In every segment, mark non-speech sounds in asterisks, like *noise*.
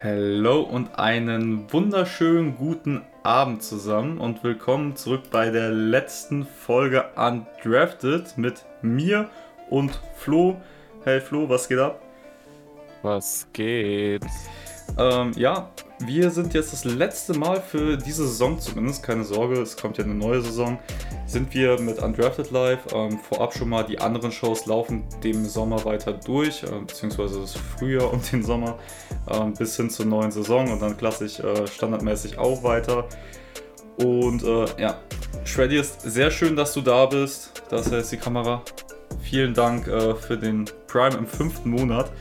Hallo und einen wunderschönen guten Abend zusammen und willkommen zurück bei der letzten Folge Undrafted mit mir und Flo. Hey Flo, was geht ab? Was geht? Ähm, ja, wir sind jetzt das letzte Mal für diese Saison zumindest, keine Sorge, es kommt ja eine neue Saison, sind wir mit Undrafted Live. Ähm, vorab schon mal die anderen Shows laufen dem Sommer weiter durch, äh, beziehungsweise das Frühjahr und den Sommer äh, bis hin zur neuen Saison und dann klassisch äh, standardmäßig auch weiter. Und äh, ja, Shreddy ist sehr schön, dass du da bist. Das ist die Kamera. Vielen Dank äh, für den Prime im fünften Monat.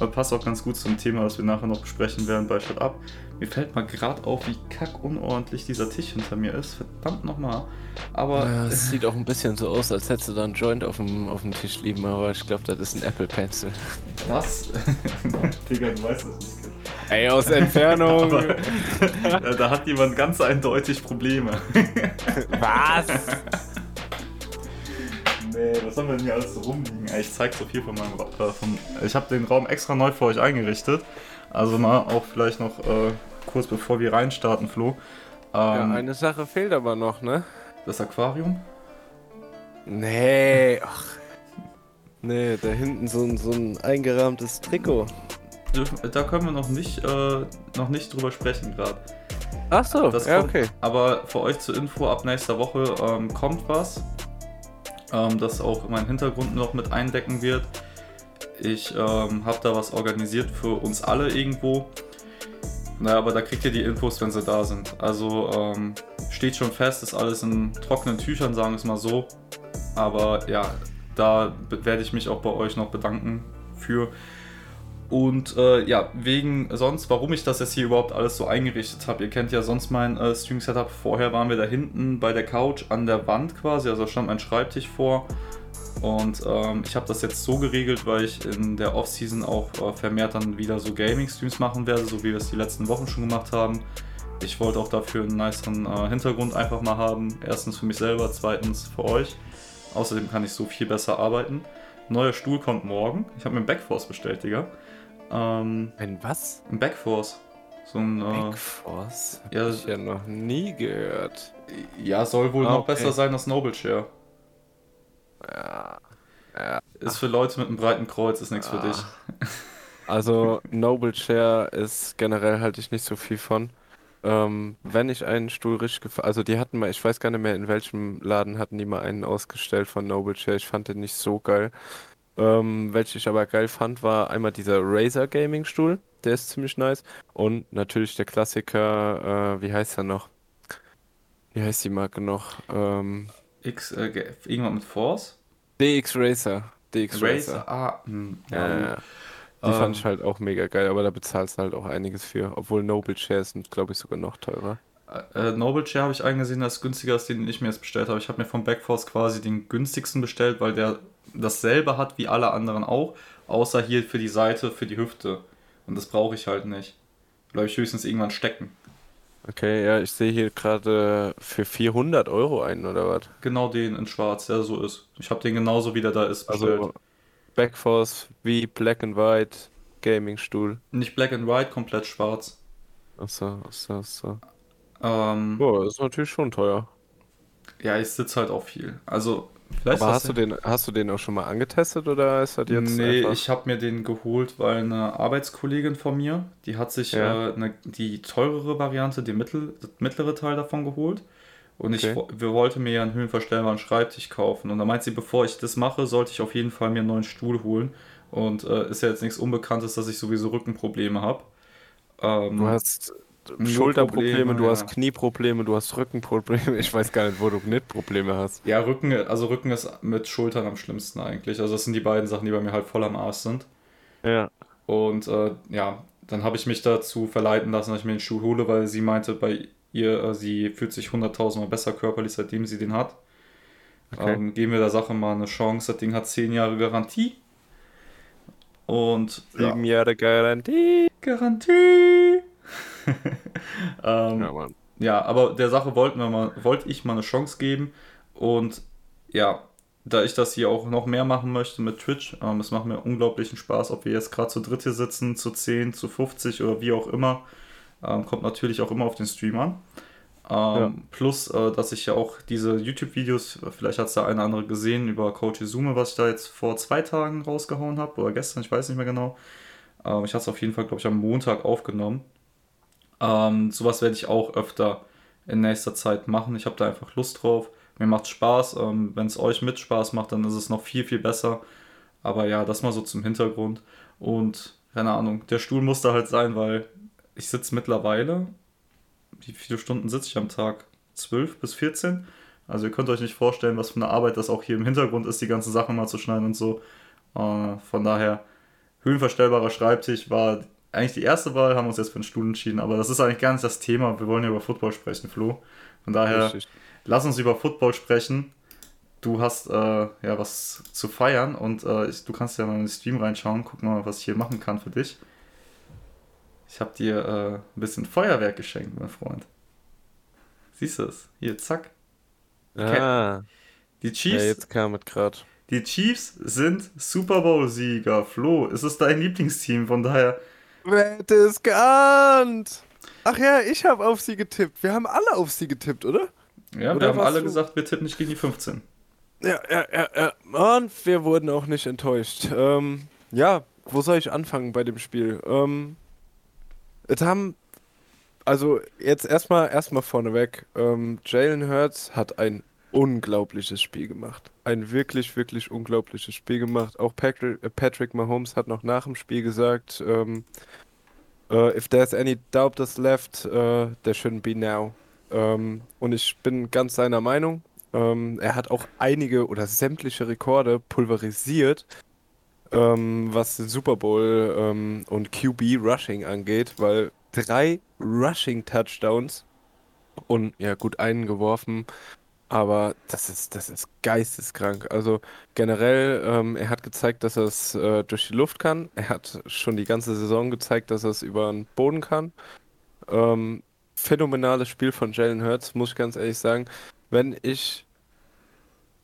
Aber passt auch ganz gut zum Thema, das wir nachher noch besprechen werden bei Shut Up. Mir fällt mal gerade auf, wie kack unordentlich dieser Tisch hinter mir ist. Verdammt nochmal. Aber. Ja, es sieht auch ein bisschen so aus, als hättest du da einen Joint auf dem, auf dem Tisch liegen, aber ich glaube, das ist ein Apple Pencil. Was? *laughs* Digga, du weißt das nicht. Ey, aus Entfernung. *laughs* Aber, da hat jemand ganz eindeutig Probleme. Was? *laughs* Nee, was haben wir denn hier alles so rumliegen? Ey, ich zeig so viel von meinem Raum. Äh, von, ich habe den Raum extra neu für euch eingerichtet. Also mal auch vielleicht noch äh, kurz bevor wir reinstarten, Flo. ja, Ähm, eine Sache fehlt aber noch, ne? das Aquarium? Nee, ach. Nee, da hinten so ein, so ein eingerahmtes Trikot. Dürfen- Da können wir noch nicht, äh, noch nicht drüber sprechen gerade. Ach so, Das ja, kommt, okay. Aber für euch zur Info, ab nächster Woche ähm, kommt was, ähm, das auch meinen Hintergrund noch mit eindecken wird. Ich ähm, habe da was organisiert für uns alle irgendwo. Naja, aber da kriegt ihr die Infos, wenn sie da sind. Also ähm, steht schon fest, ist alles in trockenen Tüchern, sagen wir es mal so. Aber ja, da werde ich mich auch bei euch noch bedanken für. Und äh, ja, wegen sonst, warum ich das jetzt hier überhaupt alles so eingerichtet habe. Ihr kennt ja sonst mein äh, Stream-Setup. Vorher waren wir da hinten bei der Couch an der Wand quasi, also stand mein Schreibtisch vor. Und ähm, ich habe das jetzt so geregelt, weil ich in der Off-Season auch äh, vermehrt dann wieder so Gaming-Streams machen werde, so wie wir es die letzten Wochen schon gemacht haben. Ich wollte auch dafür einen niceren äh, Hintergrund einfach mal haben. Erstens für mich selber, zweitens für euch. Außerdem kann ich so viel besser arbeiten. Neuer Stuhl kommt morgen. Ich habe mir einen Backforce bestellt, Digga. Ähm, Ein was? ein Backforce. So ein. Äh, Backforce? Hab ja, ich ja noch nie gehört. ja, soll wohl Ah, noch okay. besser sein als Noble Chair. Ja. ja. Ist für Leute mit einem breiten Kreuz, ist nichts für Ah. dich. *laughs* Also Noble Chair ist generell halte ich nicht so viel von. Ähm, wenn ich einen Stuhl richtig gefallen, also die hatten mal, ich weiß gar nicht mehr in welchem Laden hatten die mal einen ausgestellt von Noble Chair. Ich fand den nicht so geil. Ähm, welchen ich aber geil fand, war einmal dieser Razer Gaming Stuhl, der ist ziemlich nice. Und natürlich der Klassiker, äh, wie heißt er noch? Wie heißt die Marke noch? Ähm, X, äh, ge- irgendwann mit Force? DX Racer. DX Racer. Racer. Ah, hm, Ja, ja. Die Ähm, fand ich halt auch mega geil, aber da bezahlst du halt auch einiges für. Obwohl Noble Chairs sind, glaube ich, sogar noch teurer. Äh, Noble Chair habe ich eingesehen, das günstiger ist, den ich mir jetzt bestellt habe. Ich habe mir vom Backforce quasi den günstigsten bestellt, weil der dasselbe hat wie alle anderen auch, außer hier für die Seite, für die Hüfte. Und das brauche ich halt nicht. Bleibe ich höchstens irgendwann stecken. Okay, ja, ich sehe hier gerade für 400 Euro einen oder was? Genau den in schwarz, der so ist. Ich habe den genauso wie der da ist bestellt. Also Backforce wie Black and White Gaming Stuhl. Nicht black and white, komplett schwarz. Achso, achso, achso. Ähm, Boah, das ist natürlich schon teuer. ja, ich sitze halt auch viel. Also, vielleicht Aber hast du den, hast du den auch schon mal angetestet oder ist das jetzt Nee, einfach? ich habe mir den geholt, weil eine Arbeitskollegin von mir, die hat sich Ja. äh, eine, die teurere Variante, den mittel, das mittlere Teil davon geholt. Und ich Okay. wo- wir wollte mir ja einen höhenverstellbaren Schreibtisch kaufen. Und da meint sie, bevor ich das mache, sollte ich auf jeden Fall mir einen neuen Stuhl holen. Und äh, ist ja jetzt nichts Unbekanntes, dass ich sowieso Rückenprobleme habe. Ähm, Du hast Schulterprobleme, Probleme, du hast ja. Knieprobleme, du hast Rückenprobleme. *laughs* Ich weiß gar nicht, wo du Knittprobleme hast. ja, Rücken, also Rücken ist mit Schultern am schlimmsten eigentlich. Also das sind die beiden Sachen, die bei mir halt voll am Arsch sind. Ja. Und äh, ja, dann habe ich mich dazu verleiten lassen, dass ich mir den Schuh hole, weil sie meinte, bei ihr, äh, sie fühlt sich 100.000 Mal besser körperlich, seitdem sie den hat. Okay. Ähm, geben wir der Sache mal eine Chance. Das Ding hat 10 Jahre Garantie. Und ja, Sieben Jahre Garantie. Garantie. *laughs* ähm, Ja, Mann. ja, aber der Sache wollten wir mal, wollte ich mal eine Chance geben. Und ja, da ich das hier auch noch mehr machen möchte mit Twitch, ähm, es macht mir unglaublichen Spaß, ob wir jetzt gerade zu dritt hier sitzen, zu 10, zu 50 oder wie auch immer. Ähm, kommt natürlich auch immer auf den Stream an. Ähm, ja. Plus, äh, dass ich ja auch diese YouTube-Videos, vielleicht hat es da eine andere gesehen, über Coach Izume, was ich da jetzt vor zwei Tagen rausgehauen habe oder gestern, ich weiß nicht mehr genau. Ähm, ich hatte es auf jeden Fall, glaube ich, am Montag aufgenommen. Ähm, sowas werde ich auch öfter in nächster Zeit machen. Ich habe da einfach Lust drauf. Mir macht Spaß. Ähm, Wenn es euch mit Spaß macht, dann ist es noch viel, viel besser. Aber ja, das mal so zum Hintergrund. Und keine Ahnung, der Stuhl muss da halt sein, weil ich sitze mittlerweile. Wie viele Stunden sitze ich am Tag? 12 bis 14? Also ihr könnt euch nicht vorstellen, was für eine Arbeit das auch hier im Hintergrund ist, die ganzen Sachen mal zu schneiden und so. Äh, von daher, höhenverstellbarer Schreibtisch war eigentlich die erste Wahl, haben wir uns jetzt für den Stuhl entschieden, aber das ist eigentlich gar nicht das Thema. Wir wollen ja über Football sprechen, Flo. Von daher, Richtig. lass uns über Football sprechen. Du hast äh, ja was zu feiern und äh, ich, du kannst ja mal in den Stream reinschauen, guck mal, was ich hier machen kann für dich. Ich habe dir äh, ein bisschen Feuerwerk geschenkt, mein Freund. Siehst du es? Hier, zack. Ah. Die Chiefs. Ja, jetzt kam es gerade. Die Chiefs sind Super Bowl-Sieger. Flo, ist es dein Lieblingsteam? Von daher Wer hätte es geahnt? Ach ja, ich habe auf sie getippt. Wir haben alle auf sie getippt, oder? Ja, oder wir haben alle du? gesagt, wir tippen nicht gegen die 15. Ja, ja, ja, ja. Und wir wurden auch nicht enttäuscht. Ähm, ja, wo soll ich anfangen bei dem Spiel? Ähm, es haben, also jetzt erstmal erstmal vorneweg, ähm, Jalen Hurts hat ein unglaubliches Spiel gemacht. Ein wirklich, wirklich unglaubliches Spiel gemacht. Auch Patrick, äh, Patrick Mahomes hat noch nach dem Spiel gesagt, ähm, uh, if there's any doubt that's left, uh, there shouldn't be now. Ähm, und ich bin ganz seiner Meinung. Ähm, er hat auch einige oder sämtliche Rekorde pulverisiert, ähm, was den Super Bowl ähm, und QB Rushing angeht, weil drei Rushing Touchdowns und ja gut einen geworfen aber das ist, das ist geisteskrank. Also generell, ähm, er hat gezeigt, dass er es äh, durch die Luft kann. Er hat schon die ganze Saison gezeigt, dass er es über den Boden kann. Ähm, phänomenales Spiel von Jalen Hurts, muss ich ganz ehrlich sagen. Wenn ich,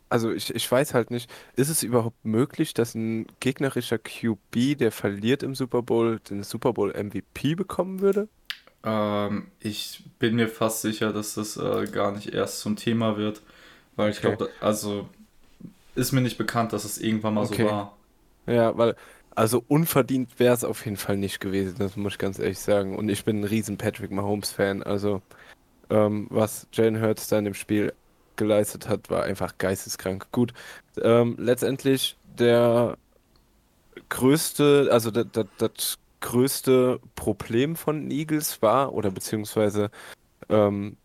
also ich, ich weiß halt nicht, ist es überhaupt möglich, dass ein gegnerischer QB, der verliert im Super Bowl, den Super Bowl MVP bekommen würde? Ähm, ich bin mir fast sicher, dass das äh, gar nicht erst zum Thema wird, weil ich okay. glaube, also ist mir nicht bekannt, dass es irgendwann mal okay. so war. Ja, weil, also unverdient wäre es auf jeden Fall nicht gewesen, das muss ich ganz ehrlich sagen. Und ich bin ein riesen Patrick Mahomes-Fan, also ähm, was Jalen Hurts da in dem Spiel geleistet hat, war einfach geisteskrank. Gut, ähm, letztendlich der größte, also das größte Problem von den Eagles war, oder beziehungsweise, ähm,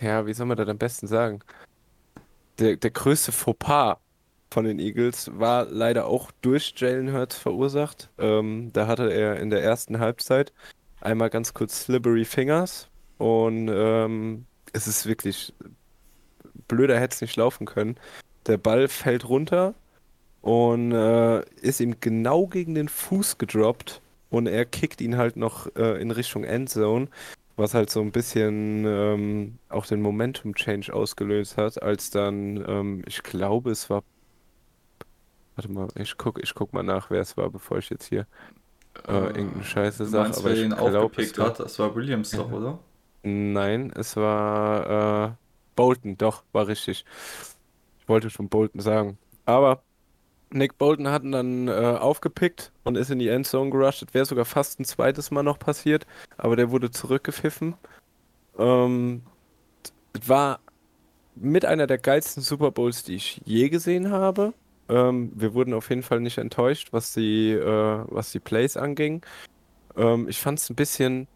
ja, wie soll man das am besten sagen? Der, der größte Fauxpas von den Eagles war leider auch durch Jalen Hurts verursacht. Ähm, da hatte er in der ersten Halbzeit einmal ganz kurz slippery Fingers und ähm, es ist wirklich blöder hätte es nicht laufen können. Der Ball fällt runter und äh, ist ihm genau gegen den Fuß gedroppt und er kickt ihn halt noch äh, in Richtung Endzone, was halt so ein bisschen ähm, auch den Momentum-Change ausgelöst hat, als dann, ähm, ich glaube, es war. Warte mal, ich guck, ich guck mal nach, wer es war, bevor ich jetzt hier äh, äh irgendeine Scheiße sage. Aber wer ihn aufgepickt hat, das war Williams doch, oder? Nein, es war äh, Bolton, doch, war richtig. Ich wollte schon Bolton sagen. Aber Nick Bolton hat ihn dann äh, aufgepickt und ist in die Endzone gerusht. Das wäre sogar fast ein zweites Mal noch passiert, aber der wurde zurückgepfiffen. Ähm, war mit einer der geilsten Super Bowls, die ich je gesehen habe. Ähm, wir wurden auf jeden Fall nicht enttäuscht, was die, äh, was die Plays anging. Ähm, ich fand es ein bisschen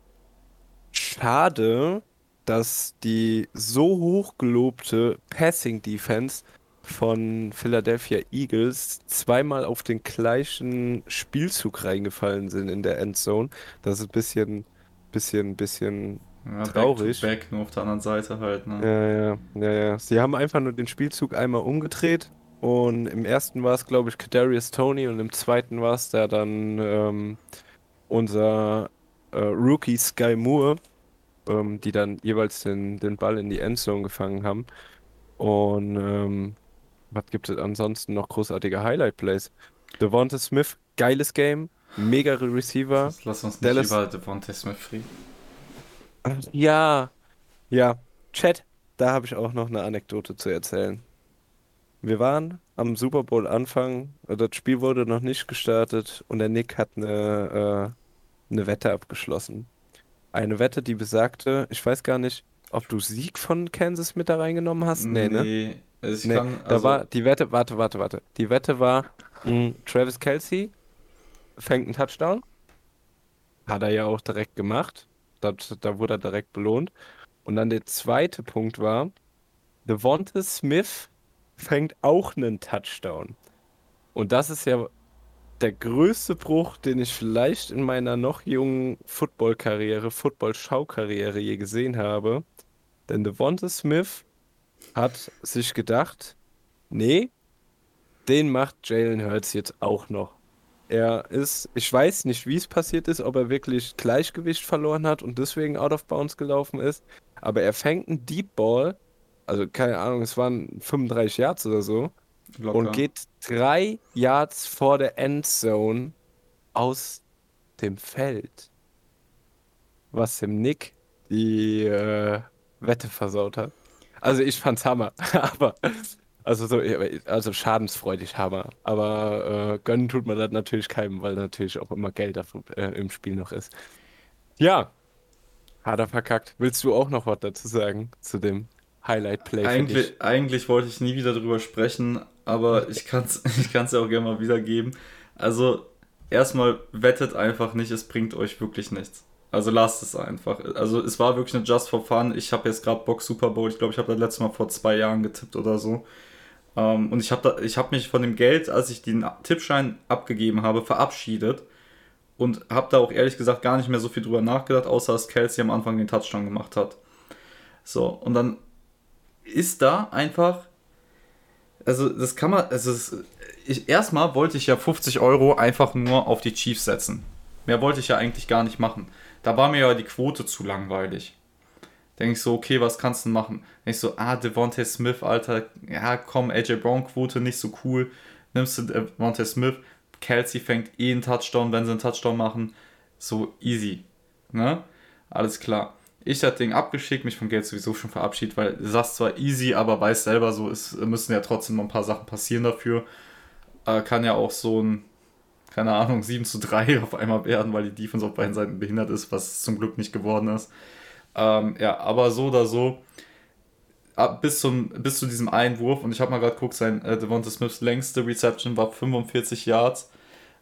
schade, dass die so hochgelobte Passing Defense von Philadelphia Eagles zweimal auf den gleichen Spielzug reingefallen sind in der Endzone. Das ist ein bisschen, bisschen, bisschen ja, traurig. Back, back, nur auf der anderen Seite halt. Ne? Ja, ja, ja, ja. Sie haben einfach nur den Spielzug einmal umgedreht und im ersten war es, glaube ich, Kadarius Tony und im zweiten war es da dann ähm, unser äh, Rookie Sky Moore, ähm, die dann jeweils den, den Ball in die Endzone gefangen haben. Und ähm, Was gibt es ansonsten noch großartige Highlight-Plays? Devonta Smith, geiles Game, mega Receiver. Lass, lass uns nicht Dallas- über Devontae Smith reden. Ja, ja. Chat, da habe ich auch noch eine Anekdote zu erzählen. Wir waren am Super Bowl Anfang, äh, das Spiel wurde noch nicht gestartet und der Nick hat eine, äh, eine Wette abgeschlossen. Eine Wette, die besagte, ich weiß gar nicht, ob du Sieg von Kansas mit da reingenommen hast? Nee, ne? Also ich Nee, kann, da also, war die Wette, warte, warte, warte. Die Wette war, mh, Travis Kelce fängt einen Touchdown. Hat er ja auch direkt gemacht. Das, da wurde er direkt belohnt. Und dann der zweite Punkt war, Devonta Smith fängt auch einen Touchdown. Und das ist ja der größte Bruch, den ich vielleicht in meiner noch jungen Football-Karriere, Football-Schau-Karriere je gesehen habe. Denn Devonta Smith hat sich gedacht, nee, den macht Jalen Hurts jetzt auch noch. Er ist, ich weiß nicht, wie es passiert ist, ob er wirklich Gleichgewicht verloren hat und deswegen out of bounds gelaufen ist, aber er fängt einen Deep Ball, also keine Ahnung, es waren 35 Yards oder so, locker. und geht drei Yards vor der Endzone aus dem Feld. Was dem Nick die äh, Wette versaut hat. Also ich fand's Hammer, *laughs* aber also so also schadensfreudig Hammer, aber äh, gönnen tut man das natürlich keinem, weil natürlich auch immer Geld dafür, äh, im Spiel noch ist. Ja, hat er verkackt. Willst du auch noch was dazu sagen zu dem Highlight Play? Eigentlich, eigentlich wollte ich nie wieder drüber sprechen, aber ich kann es *laughs* ich kann's ja auch gerne mal wiedergeben. Also, erstmal wettet einfach nicht, es bringt euch wirklich nichts. Also lasst es einfach. Also es war wirklich eine Just for Fun. Ich habe jetzt gerade Bock Super Bowl. Ich glaube, ich habe das letzte Mal vor zwei Jahren getippt oder so. Ähm, und ich habe hab mich von dem Geld, als ich den Tippschein abgegeben habe, verabschiedet. Und habe da auch ehrlich gesagt gar nicht mehr so viel drüber nachgedacht, außer dass Kelsey am Anfang den Touchdown gemacht hat. So, und dann ist da einfach. Also, das kann man. Also, es, ich, erstmal wollte ich ja 50 Euro einfach nur auf die Chiefs setzen. Mehr wollte ich ja eigentlich gar nicht machen. Da war mir ja die Quote zu langweilig. Denke ich so, okay, was kannst du machen? Denke ich so, ah, Devontae Smith, Alter, ja, komm, AJ Brown Quote nicht so cool. Nimmst du Devontae Smith, Kelsey fängt eh einen Touchdown, wenn sie einen Touchdown machen. So easy. Ne? Alles klar. Ich das Ding abgeschickt, mich vom Geld sowieso schon verabschiedet, weil du sagst zwar easy, aber weiß selber so, es müssen ja trotzdem noch ein paar Sachen passieren dafür. Äh, kann ja auch so ein, keine Ahnung, 7 zu 3 *laughs* auf einmal werden, weil die Defense auf beiden Seiten behindert ist, was zum Glück nicht geworden ist. Ähm, ja, aber so oder so, ab, bis, zum, bis zu diesem Einwurf, und ich habe mal gerade geguckt, sein äh, Devonta Smiths längste Reception war 45 Yards.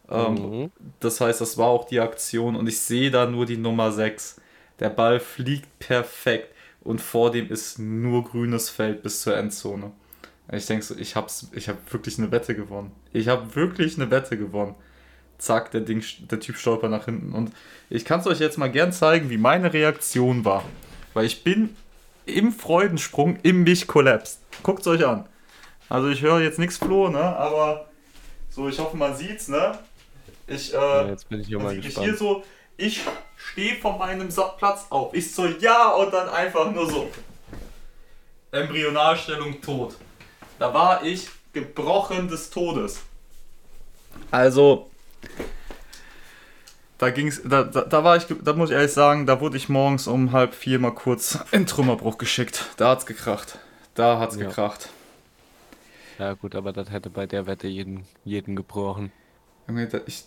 Ähm, Mhm. Das heißt, das war auch die Aktion und ich sehe da nur die Nummer 6. Der Ball fliegt perfekt und vor dem ist nur grünes Feld bis zur Endzone. Ich denke so, ich habe ich hab wirklich eine Wette gewonnen. Ich habe wirklich eine Wette gewonnen. Zack, der, Ding, der Typ stolpert nach hinten. Und ich kann es euch jetzt mal gern zeigen, wie meine Reaktion war. Weil ich bin im Freudensprung in mich kollapst. Guckt es euch an. Also ich höre jetzt nichts Flo, ne? Aber so, ich hoffe, man sieht's, ne? Ich, äh, Ja, jetzt bin ich hier man mal gespannt. hier so, ich stehe von meinem Platz auf. Ich so, ja, und dann einfach nur so. Embryonalstellung tot. Da war ich gebrochen des Todes. Also, da ging's, da, da, da war ich, da muss ich ehrlich sagen, da wurde ich morgens um halb vier mal kurz in Trümmerbruch geschickt. Da hat's gekracht. Da hat's Ja. gekracht. Ja, gut, aber das hätte bei der Wette jeden, jeden gebrochen. Ich,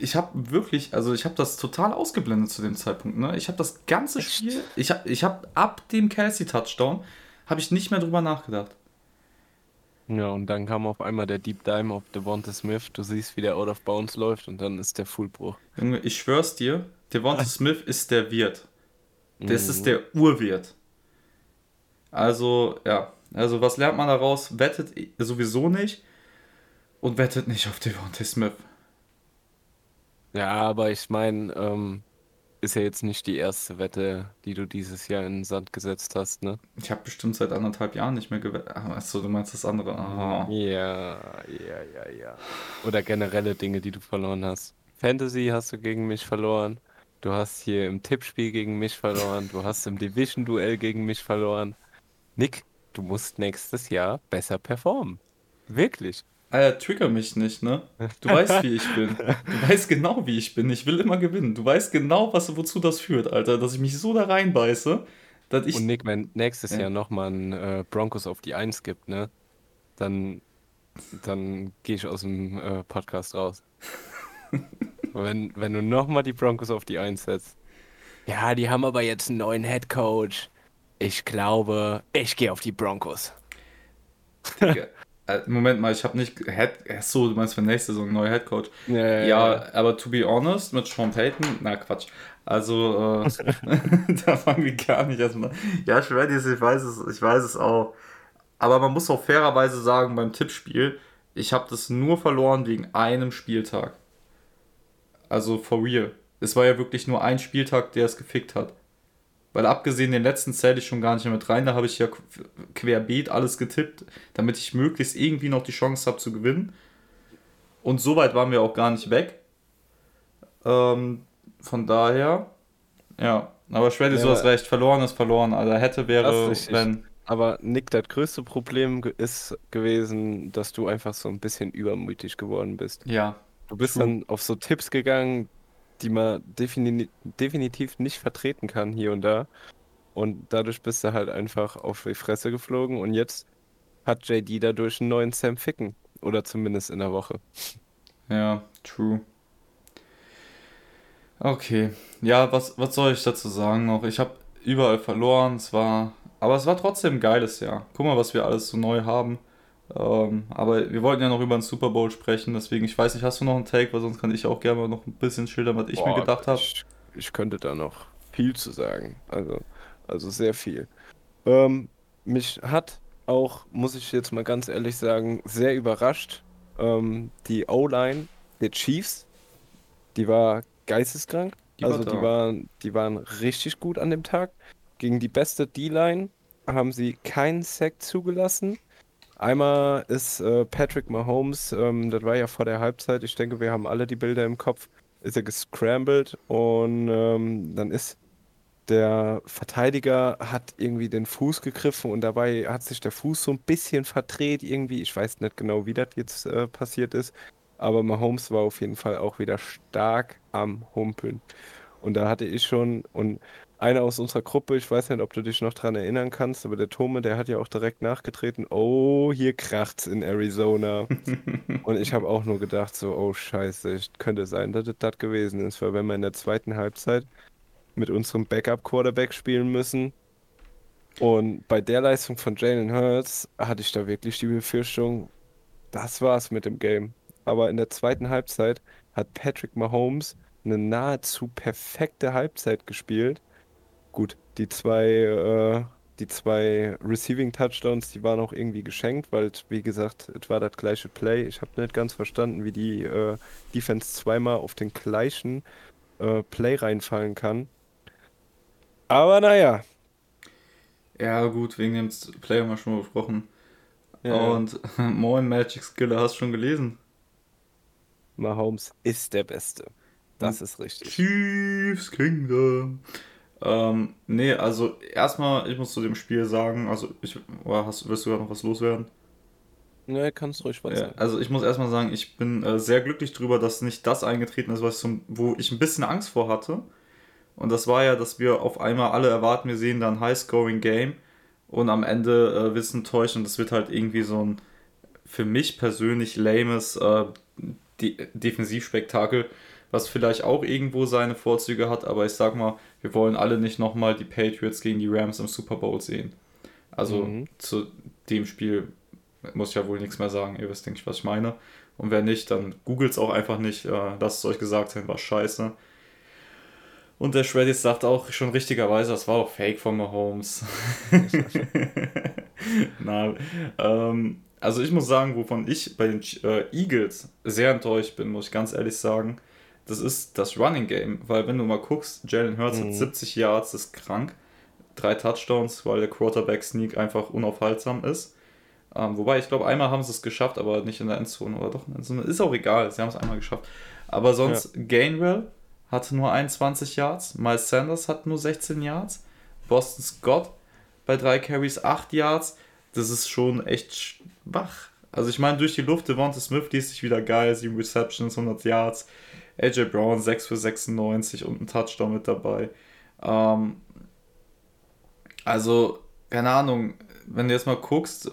ich habe wirklich, also ich habe das total ausgeblendet zu dem Zeitpunkt. Ne? Ich habe das ganze? Spiel, ich habe ich hab ab dem Kelsey-Touchdown, habe ich nicht mehr drüber nachgedacht. Ja, und dann kam auf einmal der Deep Dive auf Devonta Smith. Du siehst, wie der out of bounds läuft und dann ist der Fullbruch. Junge, ich schwör's dir, Devonta *laughs* Smith ist der Wirt. Das Mhm. ist der Urwirt. Also, ja. Also, was lernt man daraus? Wettet sowieso nicht und wettet nicht auf Devonta Smith. Ja, aber ich meine, ähm, ist ja jetzt nicht die erste Wette, die du dieses Jahr in den Sand gesetzt hast, ne? Ich habe bestimmt seit anderthalb Jahren nicht mehr gewettet. Achso, du meinst das andere. Ah. Ja, ja, ja, ja. Oder generelle Dinge, die du verloren hast. Fantasy hast du gegen mich verloren. Du hast hier im Tippspiel gegen mich verloren. Du hast im Division-Duell gegen mich verloren. Nick, du musst nächstes Jahr besser performen. Wirklich? Alter, trigger mich nicht, ne? Du weißt, wie ich bin. Du weißt genau, wie ich bin. Ich will immer gewinnen. Du weißt genau, was, wozu das führt, Alter. Dass ich mich so da reinbeiße, dass ich. Und Nick, wenn nächstes ja. Jahr nochmal ein äh, Broncos auf die Eins gibt, ne? Dann, dann gehe ich aus dem äh, Podcast raus. *laughs* wenn, wenn du nochmal die Broncos auf die Eins setzt. Ja, die haben aber jetzt einen neuen Head Coach. Ich glaube, ich gehe auf die Broncos. Digga. Äh, Moment mal, ich habe nicht. Head, so, du meinst für nächste Saison neuer Head Coach. Ja, ja, ja, aber to be honest, mit Sean Payton, na Quatsch. Also, äh, *laughs* da fangen wir gar nicht erstmal. Ja, Shreddies, ich weiß es, ich weiß es auch. Aber man muss auch fairerweise sagen, beim Tippspiel, ich habe das nur verloren wegen einem Spieltag. Also for real. Es war ja wirklich nur ein Spieltag, der es gefickt hat. Weil abgesehen den letzten zähle ich schon gar nicht mehr mit rein. Da habe ich ja querbeet alles getippt, damit ich möglichst irgendwie noch die Chance habe zu gewinnen. Und so weit waren wir auch gar nicht weg. Ähm, von daher, ja. Aber Schwede, ja, du hast recht, verloren ist verloren. Also hätte wäre, wenn. Aber Nick, das größte Problem ist gewesen, dass du einfach so ein bisschen übermütig geworden bist. Ja. Du bist true. dann auf so Tipps gegangen, die man defini definitiv nicht vertreten kann hier und da. Und dadurch bist du halt einfach auf die Fresse geflogen und jetzt hat JD dadurch einen neuen Sam Ficken. Oder zumindest in der Woche. Ja, true. Okay. Ja, was, was soll ich dazu sagen noch? Ich habe überall verloren. Es war. Aber es war trotzdem ein geiles Jahr. Guck mal, was wir alles so neu haben. Ähm, aber wir wollten ja noch über den Super Bowl sprechen, deswegen, ich weiß nicht, hast du noch einen Take, weil sonst kann ich auch gerne mal noch ein bisschen schildern, was ich Boah, mir gedacht habe. Ich, ich, könnte da noch viel zu sagen. Also, also sehr viel. Ähm, mich hat auch, muss ich jetzt mal ganz ehrlich sagen, sehr überrascht. Ähm, die O-Line der Chiefs, die war geisteskrank. Die also war die, waren, die waren richtig gut an dem Tag. Gegen die beste D-Line haben sie keinen Sack zugelassen. Einmal ist äh, Patrick Mahomes, ähm, das war ja vor der Halbzeit, ich denke, wir haben alle die Bilder im Kopf, ist er gescrambled und ähm, dann ist der Verteidiger hat irgendwie den Fuß gegriffen und dabei hat sich der Fuß so ein bisschen verdreht irgendwie. Ich weiß nicht genau, wie das jetzt äh, passiert ist, aber Mahomes war auf jeden Fall auch wieder stark am Humpeln. Und da hatte ich schon, und einer aus unserer Gruppe, ich weiß nicht, ob du dich noch dran erinnern kannst, aber der Tome, der hat ja auch direkt nachgetreten, oh, hier kracht's in Arizona. *laughs* und ich habe auch nur gedacht, so, oh scheiße, könnte sein, dass es das gewesen ist, weil wenn wir in der zweiten Halbzeit mit unserem Backup-Quarterback spielen müssen, und bei der Leistung von Jalen Hurts hatte ich da wirklich die Befürchtung, das war's mit dem Game. Aber in der zweiten Halbzeit hat Patrick Mahomes eine nahezu perfekte Halbzeit gespielt Gut, die zwei, äh, die zwei Receiving Touchdowns, die waren auch irgendwie geschenkt, weil, wie gesagt, es war das gleiche Play. Ich habe nicht ganz verstanden, wie die äh, Defense zweimal auf den gleichen äh, Play reinfallen kann. Aber naja. Ja, gut, wegen dem Play haben wir schon mal besprochen. Ja. Und *laughs* Moin Magic Skiller hast du schon gelesen. Mahomes ist der Beste. Das ist richtig. Chiefs Kingdom. Ähm, nee, also erstmal, ich muss zu dem Spiel sagen, also ich, oder hast, willst du gerade noch was loswerden? Nee, kannst du ruhig was ja, sagen. Also ich muss erstmal sagen, ich bin äh, sehr glücklich darüber, dass nicht das eingetreten ist, was zum, wo ich ein bisschen Angst vor hatte. Und das war ja, dass wir auf einmal alle erwarten, wir sehen da ein High-Scoring-Game und am Ende äh, wissen täuschen, das wird halt irgendwie so ein für mich persönlich lames äh, De Defensivspektakel was vielleicht auch irgendwo seine Vorzüge hat, aber ich sag mal, wir wollen alle nicht nochmal die Patriots gegen die Rams im Super Bowl sehen. Also mhm. zu dem Spiel muss ich ja wohl nichts mehr sagen, ihr wisst, denke ich, was ich meine. Und wer nicht, dann googelt es auch einfach nicht, äh, lasst es euch gesagt sein, war scheiße. Und der Shreddis sagt auch schon richtigerweise, das war auch Fake von Mahomes. *laughs* Na, ähm, also ich muss sagen, wovon ich bei den äh, Eagles sehr enttäuscht bin, muss ich ganz ehrlich sagen das ist das Running Game, weil wenn du mal guckst, Jalen Hurts mhm. hat 70 Yards, ist krank, drei Touchdowns, weil der Quarterback Sneak einfach unaufhaltsam ist. Ähm, wobei, ich glaube, einmal haben sie es geschafft, aber nicht in der Endzone oder doch in der Endzone. Ist auch egal, sie haben es einmal geschafft. Aber sonst, ja. Gainwell hatte nur 21 Yards, Miles Sanders hat nur 16 Yards, Boston Scott bei drei Carries 8 Yards. Das ist schon echt schwach. Also ich meine, durch die Luft, Devonta Smith liest sich wieder geil, 7 Receptions, 100 Yards. AJ Brown 6 für 96 und ein Touchdown mit dabei. Ähm, also, keine Ahnung, wenn du jetzt mal guckst,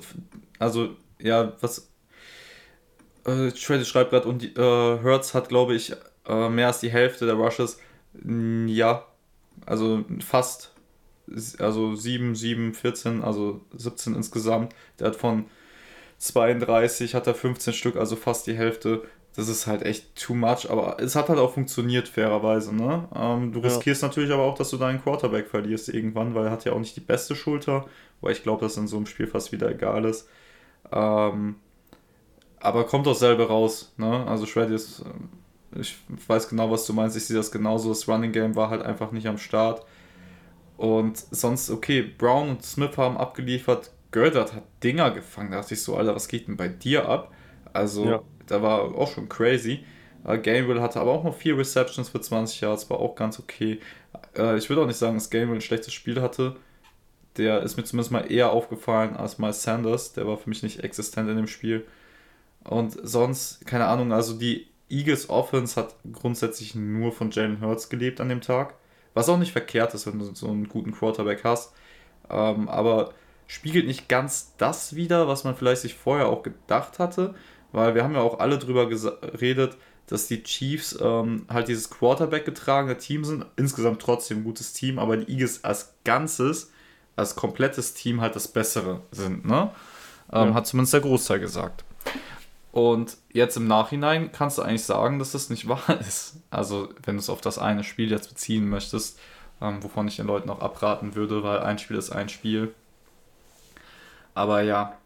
also, ja, was. Äh, Trade schreibt gerade, und äh, Hertz hat, glaube ich, äh, mehr als die Hälfte der Rushes. Ja, also fast. Also 7, 7, 14, also 17 insgesamt. Der hat von 32, hat er 15 Stück, also fast die Hälfte das ist halt echt too much, aber es hat halt auch funktioniert, fairerweise. Ne? Ähm, du riskierst ja. natürlich aber auch, dass du deinen Quarterback verlierst irgendwann, weil er hat ja auch nicht die beste Schulter, weil ich glaube, dass in so einem Spiel fast wieder egal ist. Ähm, aber kommt auch selber raus. Ne? Also Shreddy ist, äh, ich weiß genau, was du meinst, ich sehe das genauso. Das Running Game war halt einfach nicht am Start. Und sonst, okay, Brown und Smith haben abgeliefert, Goddard hat Dinger gefangen. Da dachte ich so, Alter, was geht denn bei dir ab? Also, ja da war auch schon crazy. Äh, Gainwell hatte aber auch noch vier Receptions für 20 Yards, war auch ganz okay. Äh, ich würde auch nicht sagen, dass Gainwell ein schlechtes Spiel hatte. Der ist mir zumindest mal eher aufgefallen als Miles Sanders. Der war für mich nicht existent in dem Spiel. Und sonst, keine Ahnung, also die Eagles Offense hat grundsätzlich nur von Jalen Hurts gelebt an dem Tag. Was auch nicht verkehrt ist, wenn du so einen guten Quarterback hast. Ähm, aber spiegelt nicht ganz das wider, was man vielleicht sich vorher auch gedacht hatte weil wir haben ja auch alle drüber geredet, dass die Chiefs ähm, halt dieses Quarterback getragene Team sind, insgesamt trotzdem ein gutes Team, aber die Eagles als Ganzes, als komplettes Team halt das Bessere sind, ne? Ähm, ja. Hat zumindest der Großteil gesagt. Und jetzt im Nachhinein kannst du eigentlich sagen, dass das nicht *laughs* wahr ist. Also, wenn du es auf das eine Spiel jetzt beziehen möchtest, ähm, wovon ich den Leuten auch abraten würde, weil ein Spiel ist ein Spiel. Aber ja,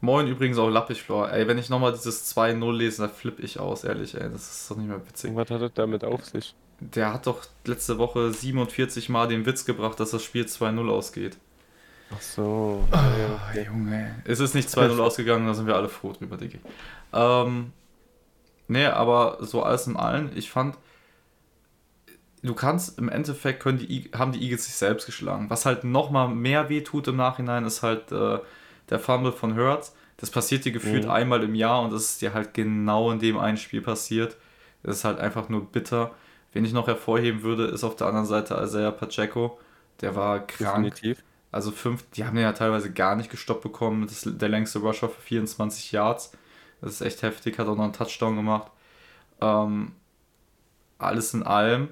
Moin übrigens auch Lappichflor. Ey, wenn ich nochmal dieses 2-0 lese, dann flippe ich aus, ehrlich, ey. Das ist doch nicht mehr witzig. Was hat er damit auf sich? Der hat doch letzte Woche 47 Mal den Witz gebracht, dass das Spiel 2-0 ausgeht. Ach so. Oh, okay. Junge. Es ist nicht 2-0 *laughs* ausgegangen, da sind wir alle froh drüber, Diggi. Ähm, nee, aber so alles in allem, ich fand, du kannst im Endeffekt können die, haben die Eagles sich selbst geschlagen. Was halt nochmal mehr wehtut im Nachhinein, ist halt äh, der Fumble von Hurts. Das passiert dir gefühlt mhm. einmal im Jahr und das ist dir halt genau in dem einen Spiel passiert. Das ist halt einfach nur bitter. Wen ich noch hervorheben würde, ist auf der anderen Seite Isaiah Pacheco. Der war krank. Definitiv. Also fünf, die haben den ja teilweise gar nicht gestoppt bekommen. Das ist der längste Rusher für 24 Yards. Das ist echt heftig, hat auch noch einen Touchdown gemacht. Ähm, alles in allem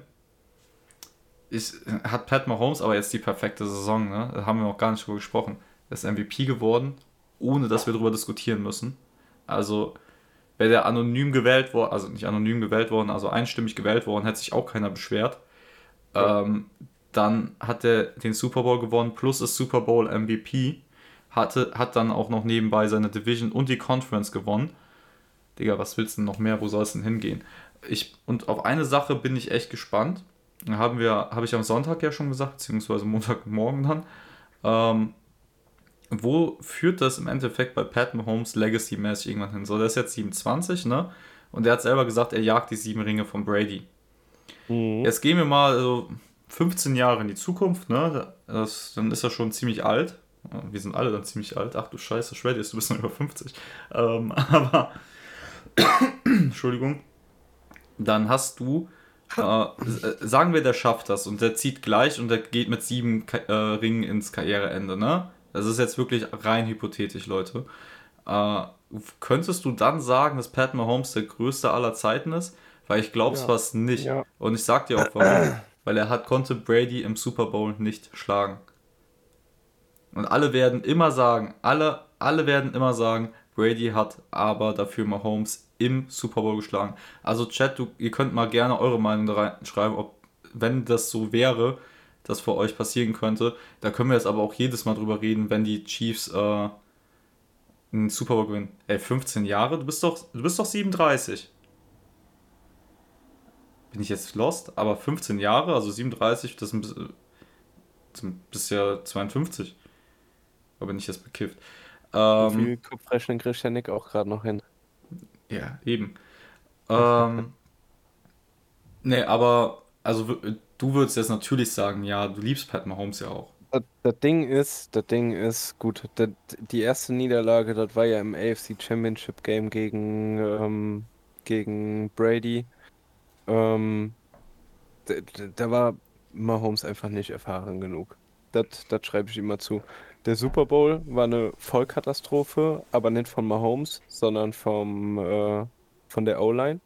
ist, hat Pat Mahomes aber jetzt die perfekte Saison, ne? Da haben wir noch gar nicht drüber gesprochen ist MVP geworden, ohne dass wir darüber diskutieren müssen. Also wäre der anonym gewählt worden, also nicht anonym gewählt worden, also einstimmig gewählt worden, hätte sich auch keiner beschwert. Ja. Ähm, dann hat er den Super Bowl gewonnen, plus das Super Bowl MVP. Hatte, hat dann auch noch nebenbei seine Division und die Conference gewonnen. Digga, was willst du denn noch mehr? Wo soll es denn hingehen? Ich, und auf eine Sache bin ich echt gespannt. Haben wir, habe ich am Sonntag ja schon gesagt, beziehungsweise Montagmorgen dann. Ähm, wo führt das im Endeffekt bei Pat Mahomes Legacy-mäßig irgendwann hin? So, der ist jetzt 27, ne? Und er hat selber gesagt, er jagt die sieben Ringe von Brady. Mhm. Jetzt gehen wir mal so 15 Jahre in die Zukunft, ne? Das, dann ist er schon ziemlich alt. Wir sind alle dann ziemlich alt. Ach du Scheiße, Shreddy, du bist noch über 50. Ähm, *laughs* aber, Entschuldigung, dann hast du, äh, sagen wir, der schafft das und der zieht gleich und der geht mit sieben äh, Ringen ins Karriereende, ne? Das ist jetzt wirklich rein hypothetisch, Leute. Äh, könntest du dann sagen, dass Pat Mahomes der größte aller Zeiten ist? Weil ich glaube es ja. fast nicht. Ja. Und ich sag dir auch warum. *clears throat* Weil er hat, konnte Brady im Super Bowl nicht schlagen. Und alle werden immer sagen, alle, alle werden immer sagen, Brady hat aber dafür Mahomes im Super Bowl geschlagen. Also Chat, du, ihr könnt mal gerne eure Meinung da reinschreiben, ob wenn das so wäre, das für euch passieren könnte. Da können wir jetzt aber auch jedes Mal drüber reden, wenn die Chiefs äh, einen Super Bowl gewinnen. Ey, 15 Jahre? Du bist doch, du bist doch 37. Bin ich jetzt lost? Aber 15 Jahre, also 37, das ist ein bisschen, ja 52. Aber bin ich jetzt bekifft. Ähm, Wie viel Kopfrechnen kriegt der Nick auch gerade noch hin? Ja, eben. ähm, *laughs* nee, aber also du würdest jetzt natürlich sagen, ja, du liebst Pat Mahomes ja auch. Das, Ding ist, das Ding ist, gut, das, die erste Niederlage, das war ja im AFC Championship Game gegen, ähm, gegen Brady. Ähm, da, da war Mahomes einfach nicht erfahren genug. Das, das schreibe ich immer zu. Der Super Bowl war eine Vollkatastrophe, aber nicht von Mahomes, sondern vom, äh, von der O-Line.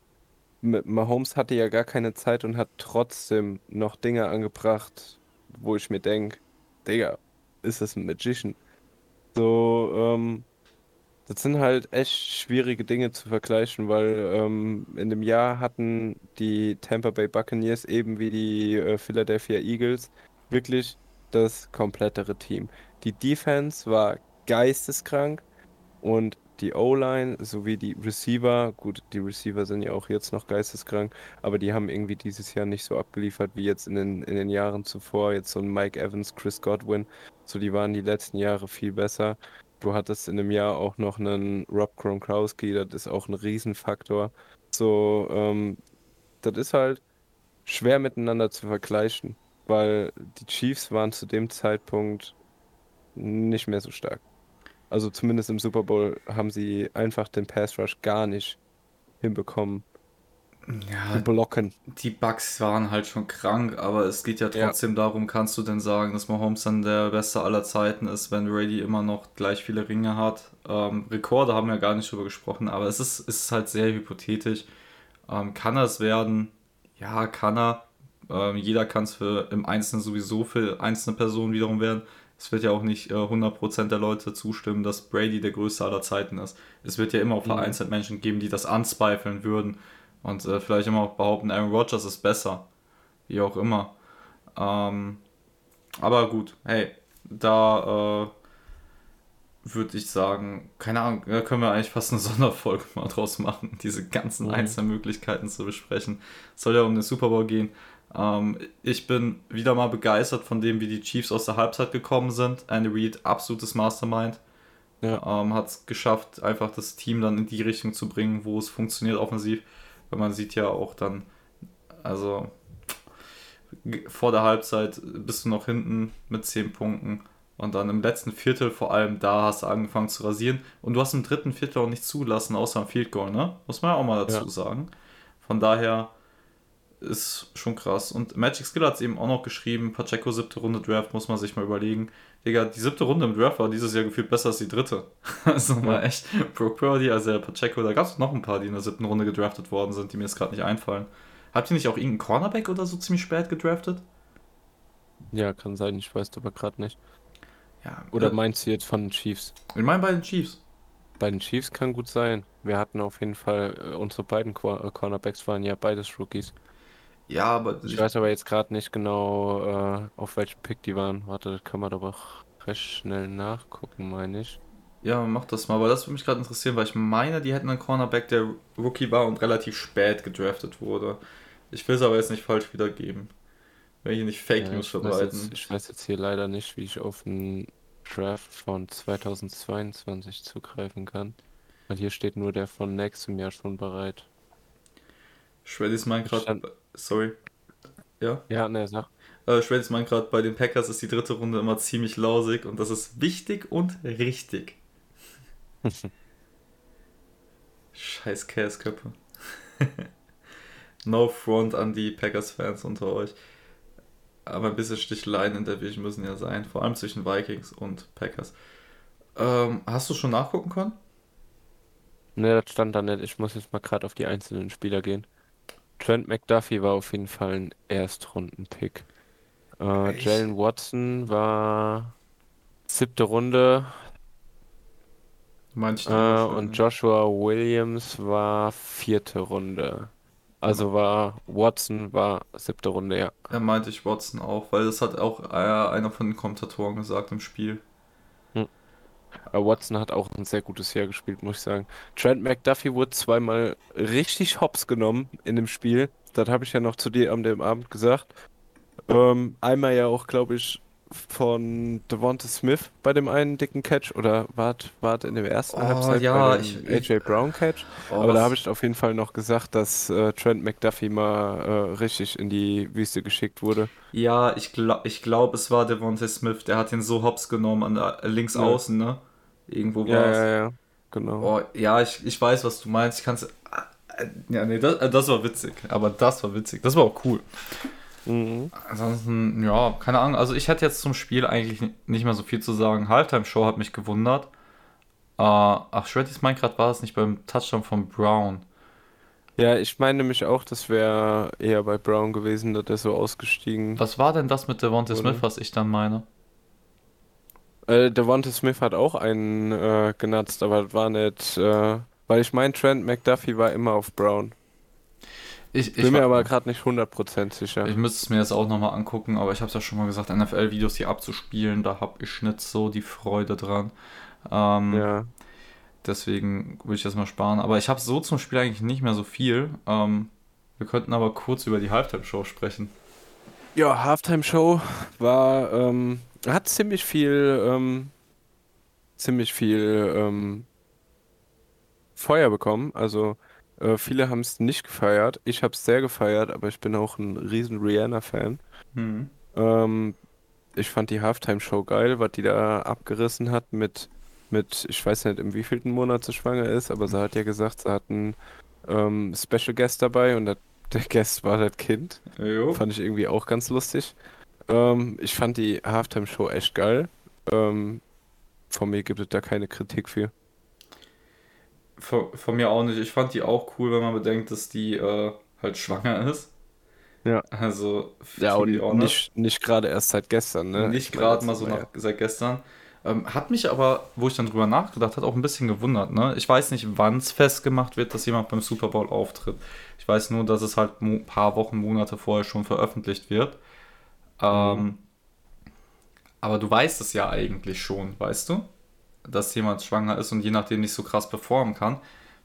Mahomes hatte ja gar keine Zeit und hat trotzdem noch Dinge angebracht, wo ich mir denke, Digga, ist das ein Magician? So, ähm, das sind halt echt schwierige Dinge zu vergleichen, weil ähm, in dem Jahr hatten die Tampa Bay Buccaneers eben wie die äh, Philadelphia Eagles wirklich das komplettere Team. Die Defense war geisteskrank und die O-Line sowie die Receiver, gut, die Receiver sind ja auch jetzt noch geisteskrank, aber die haben irgendwie dieses Jahr nicht so abgeliefert wie jetzt in den, in den Jahren zuvor. Jetzt so ein Mike Evans, Chris Godwin, so die waren die letzten Jahre viel besser. Du hattest in dem Jahr auch noch einen Rob Gronkowski, das ist auch ein Riesenfaktor. So, ähm, das ist halt schwer miteinander zu vergleichen, weil die Chiefs waren zu dem Zeitpunkt nicht mehr so stark. Also zumindest im Super Bowl haben sie einfach den Pass Rush gar nicht hinbekommen zu Ja, blocken. die Bucks waren halt schon krank, aber es geht ja Ja. trotzdem darum, kannst du denn sagen, dass Mahomes dann der Beste aller Zeiten ist, wenn Brady immer noch gleich viele Ringe hat? Ähm, Rekorde haben wir gar nicht drüber gesprochen, aber es ist, ist halt sehr hypothetisch. Ähm, kann er es werden? Ja, kann er. Ähm, jeder kann es für im Einzelnen sowieso für einzelne Personen wiederum werden. Es wird ja auch nicht äh, 100% der Leute zustimmen, dass Brady der Größte aller Zeiten ist. Es wird ja immer auch Mhm. vereinzelt Menschen geben, die das anzweifeln würden und äh, vielleicht immer auch behaupten, Aaron Rodgers ist besser. Wie auch immer. Ähm, aber gut, hey, da äh, würde ich sagen, keine Ahnung, da können wir eigentlich fast eine *laughs* Sonderfolge mal draus machen, diese ganzen Mhm. einzelnen Möglichkeiten zu besprechen. Es soll ja um den Super Bowl gehen. Ähm, ich bin wieder mal begeistert von dem, wie die Chiefs aus der Halbzeit gekommen sind. Andy Reid, absolutes Mastermind. Ja. Ähm, hat es geschafft, einfach das Team dann in die Richtung zu bringen, wo es funktioniert offensiv. Weil man sieht ja auch dann, also vor der Halbzeit bist du noch hinten mit 10 Punkten. Und dann im letzten Viertel vor allem, da hast du angefangen zu rasieren. Und du hast im dritten Viertel auch nicht zulassen, außer am Field Goal, ne? Muss man ja auch mal dazu Ja. sagen. Von daher ist schon krass. Und Magic Skill hat es eben auch noch geschrieben, Pacheco siebte Runde Draft, muss man sich mal überlegen. Digga, die siebte Runde im Draft war dieses Jahr gefühlt besser als die dritte. *laughs* Also mal echt. Brock Purdy, also der Pacheco, da gab es noch ein paar, die in der siebten Runde gedraftet worden sind, die mir jetzt gerade nicht einfallen. Habt ihr nicht auch irgendeinen Cornerback oder so ziemlich spät gedraftet? Ja, kann sein, ich weiß aber gerade nicht. Ja, Oder äh, meinst du jetzt von den Chiefs? ich meine bei den Chiefs. Bei den Chiefs kann gut sein. Wir hatten auf jeden Fall, äh, unsere beiden äh, Cornerbacks waren ja beides Rookies. Ja, aber Ich ich, weiß aber jetzt gerade nicht genau, äh, auf welchem Pick die waren. Warte, das kann man aber recht schnell nachgucken, meine ich. ja, mach das mal, weil das würde mich gerade interessieren, weil ich meine, die hätten einen Cornerback, der Rookie war und relativ spät gedraftet wurde. Ich will es aber jetzt nicht falsch wiedergeben. Will hier nicht Fake Ja, News verbreiten. jetzt, ich weiß jetzt hier leider nicht, wie ich auf den Draft von 2022 zugreifen kann. Weil hier steht nur der von nächstem Jahr schon bereit. Schwedis meint gerade, Stand- sorry. Ja? Ja, ne, sag. Äh, meint gerade, bei den Packers ist die dritte Runde immer ziemlich lausig und das ist wichtig und richtig. *laughs* Scheiß Käsköpfe. *laughs* no front an die Packers-Fans unter euch. Aber ein bisschen Sticheleien in der Division müssen ja sein, vor allem zwischen Vikings und Packers. Ähm, hast du schon nachgucken können? Ne, das stand da nicht. Ich muss jetzt mal gerade auf die einzelnen Spieler gehen. Trent McDuffie war auf jeden Fall ein Erstrunden-Pick. Äh? Jalen Watson war siebte Runde. Ich Äh, schon, und ja. Joshua Williams war vierte Runde. Also war Watson war siebte Runde, ja. Er meinte ich Watson auch, weil das hat auch äh, einer von den Kommentatoren gesagt im Spiel. Aber Watson hat auch ein sehr gutes Jahr gespielt, muss ich sagen. Trent McDuffie wurde zweimal richtig hops genommen in dem Spiel. Das habe ich ja noch zu dir am dem Abend gesagt. Ähm, einmal ja auch, glaube ich, von Devonta Smith bei dem einen dicken Catch oder wart, wart in der ersten Oh, Halbzeit ja, bei dem ich- AJ Brown Catch. Oh, Aber da habe ich auf jeden Fall noch gesagt, dass äh, Trent McDuffie mal äh, richtig in die Wüste geschickt wurde. Ja, ich glaube, ich glaub, es war Devontae Smith, der hat den so hops genommen an der, links Ja. außen, ne? Irgendwo war Ja, es. ja, ja, genau. Oh, ja, ich, ich weiß, was du meinst. Ich kann's. Ja, nee, das, das war witzig. Aber das war witzig. Das war auch cool. Mhm. Ansonsten, ja, keine Ahnung. Also ich hätte jetzt zum Spiel eigentlich ni- nicht mehr so viel zu sagen. Halftime-Show hat mich gewundert. Äh, ach, Shreddy's Minecraft war es nicht beim Touchdown von Brown. Ja, ich meine nämlich auch, das wäre eher bei Brown gewesen, dass er so ausgestiegen. Was war denn das mit Devontae? Smith, was ich dann meine? Äh, Devonta Smith hat auch einen äh, genutzt, aber das war nicht, äh, weil ich meine, Trent McDuffie war immer auf Brown. Ich, Bin mir aber gerade nicht 100% sicher. Ich müsste es mir jetzt auch nochmal angucken, aber ich habe es ja schon mal gesagt, NFL-Videos hier abzuspielen, da habe ich nicht so die Freude dran. Ähm, Ja. Deswegen würde ich das mal sparen. Aber ich habe so zum Spiel eigentlich nicht mehr so viel. Ähm, wir könnten aber kurz über die Halftime-Show sprechen. Ja, Halftime-Show war, ähm, hat ziemlich viel, ähm, ziemlich viel ähm, Feuer bekommen. Also äh, viele haben es nicht gefeiert. Ich habe es sehr gefeiert, aber ich bin auch ein riesen Rihanna-Fan. Mhm. Ähm, ich fand die Halftime-Show geil, was die da abgerissen hat mit, mit, ich weiß nicht, im wievielten Monat sie schwanger ist, aber sie hat ja gesagt, sie hat einen ähm, Special Guest dabei und dat, *laughs* der Guest war das Kind. Jo. Fand ich irgendwie auch ganz lustig. Ähm, ich fand die Halftime-Show echt geil. Ähm, von mir gibt es da keine Kritik für. Von, von mir auch nicht. Ich fand die auch cool, wenn man bedenkt, dass die äh, halt schwanger ist. Ja. Also, Ja, und honest. nicht, nicht gerade erst seit gestern, ne? Nicht gerade mal so nach, seit gestern. Ähm, hat mich aber, wo ich dann drüber nachgedacht habe, auch ein bisschen gewundert. Ne? Ich weiß nicht, wann es festgemacht wird, dass jemand beim Super Bowl auftritt. Ich weiß nur, dass es halt ein paar Wochen, Monate vorher schon veröffentlicht wird. Ähm, aber du weißt es ja eigentlich schon, weißt du? Dass jemand schwanger ist und je nachdem nicht so krass performen kann.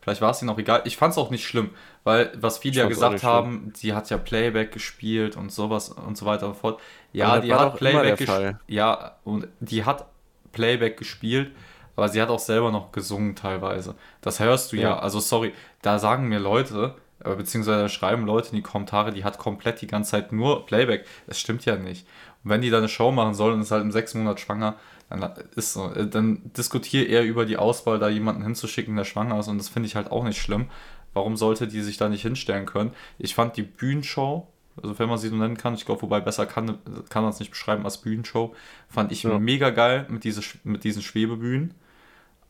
Vielleicht war es ihnen auch egal. Ich fand es auch nicht schlimm, weil was viele ja gesagt schlimm. haben, sie hat ja Playback gespielt und sowas und so weiter und fort. Ja, die hat Playback gespielt. Ja, und die hat Playback gespielt, aber sie hat auch selber noch gesungen teilweise. Das hörst du ja. Ja. Also sorry, da sagen mir Leute, äh, beziehungsweise schreiben Leute in die Kommentare, die hat komplett die ganze Zeit nur Playback. Das stimmt ja nicht. Und wenn die da eine Show machen soll und ist halt im sechs Monat schwanger, dann ist so. Äh, Dann diskutiere eher über die Auswahl, da jemanden hinzuschicken, der schwanger ist. Und das finde ich halt auch nicht schlimm. Warum sollte die sich da nicht hinstellen können? Ich fand die Bühnenshow, also wenn man sie so nennen kann, ich glaube, wobei besser kann, kann man es nicht beschreiben als Bühnenshow, fand ich Ja. mega geil mit, diese, mit diesen Schwebebühnen.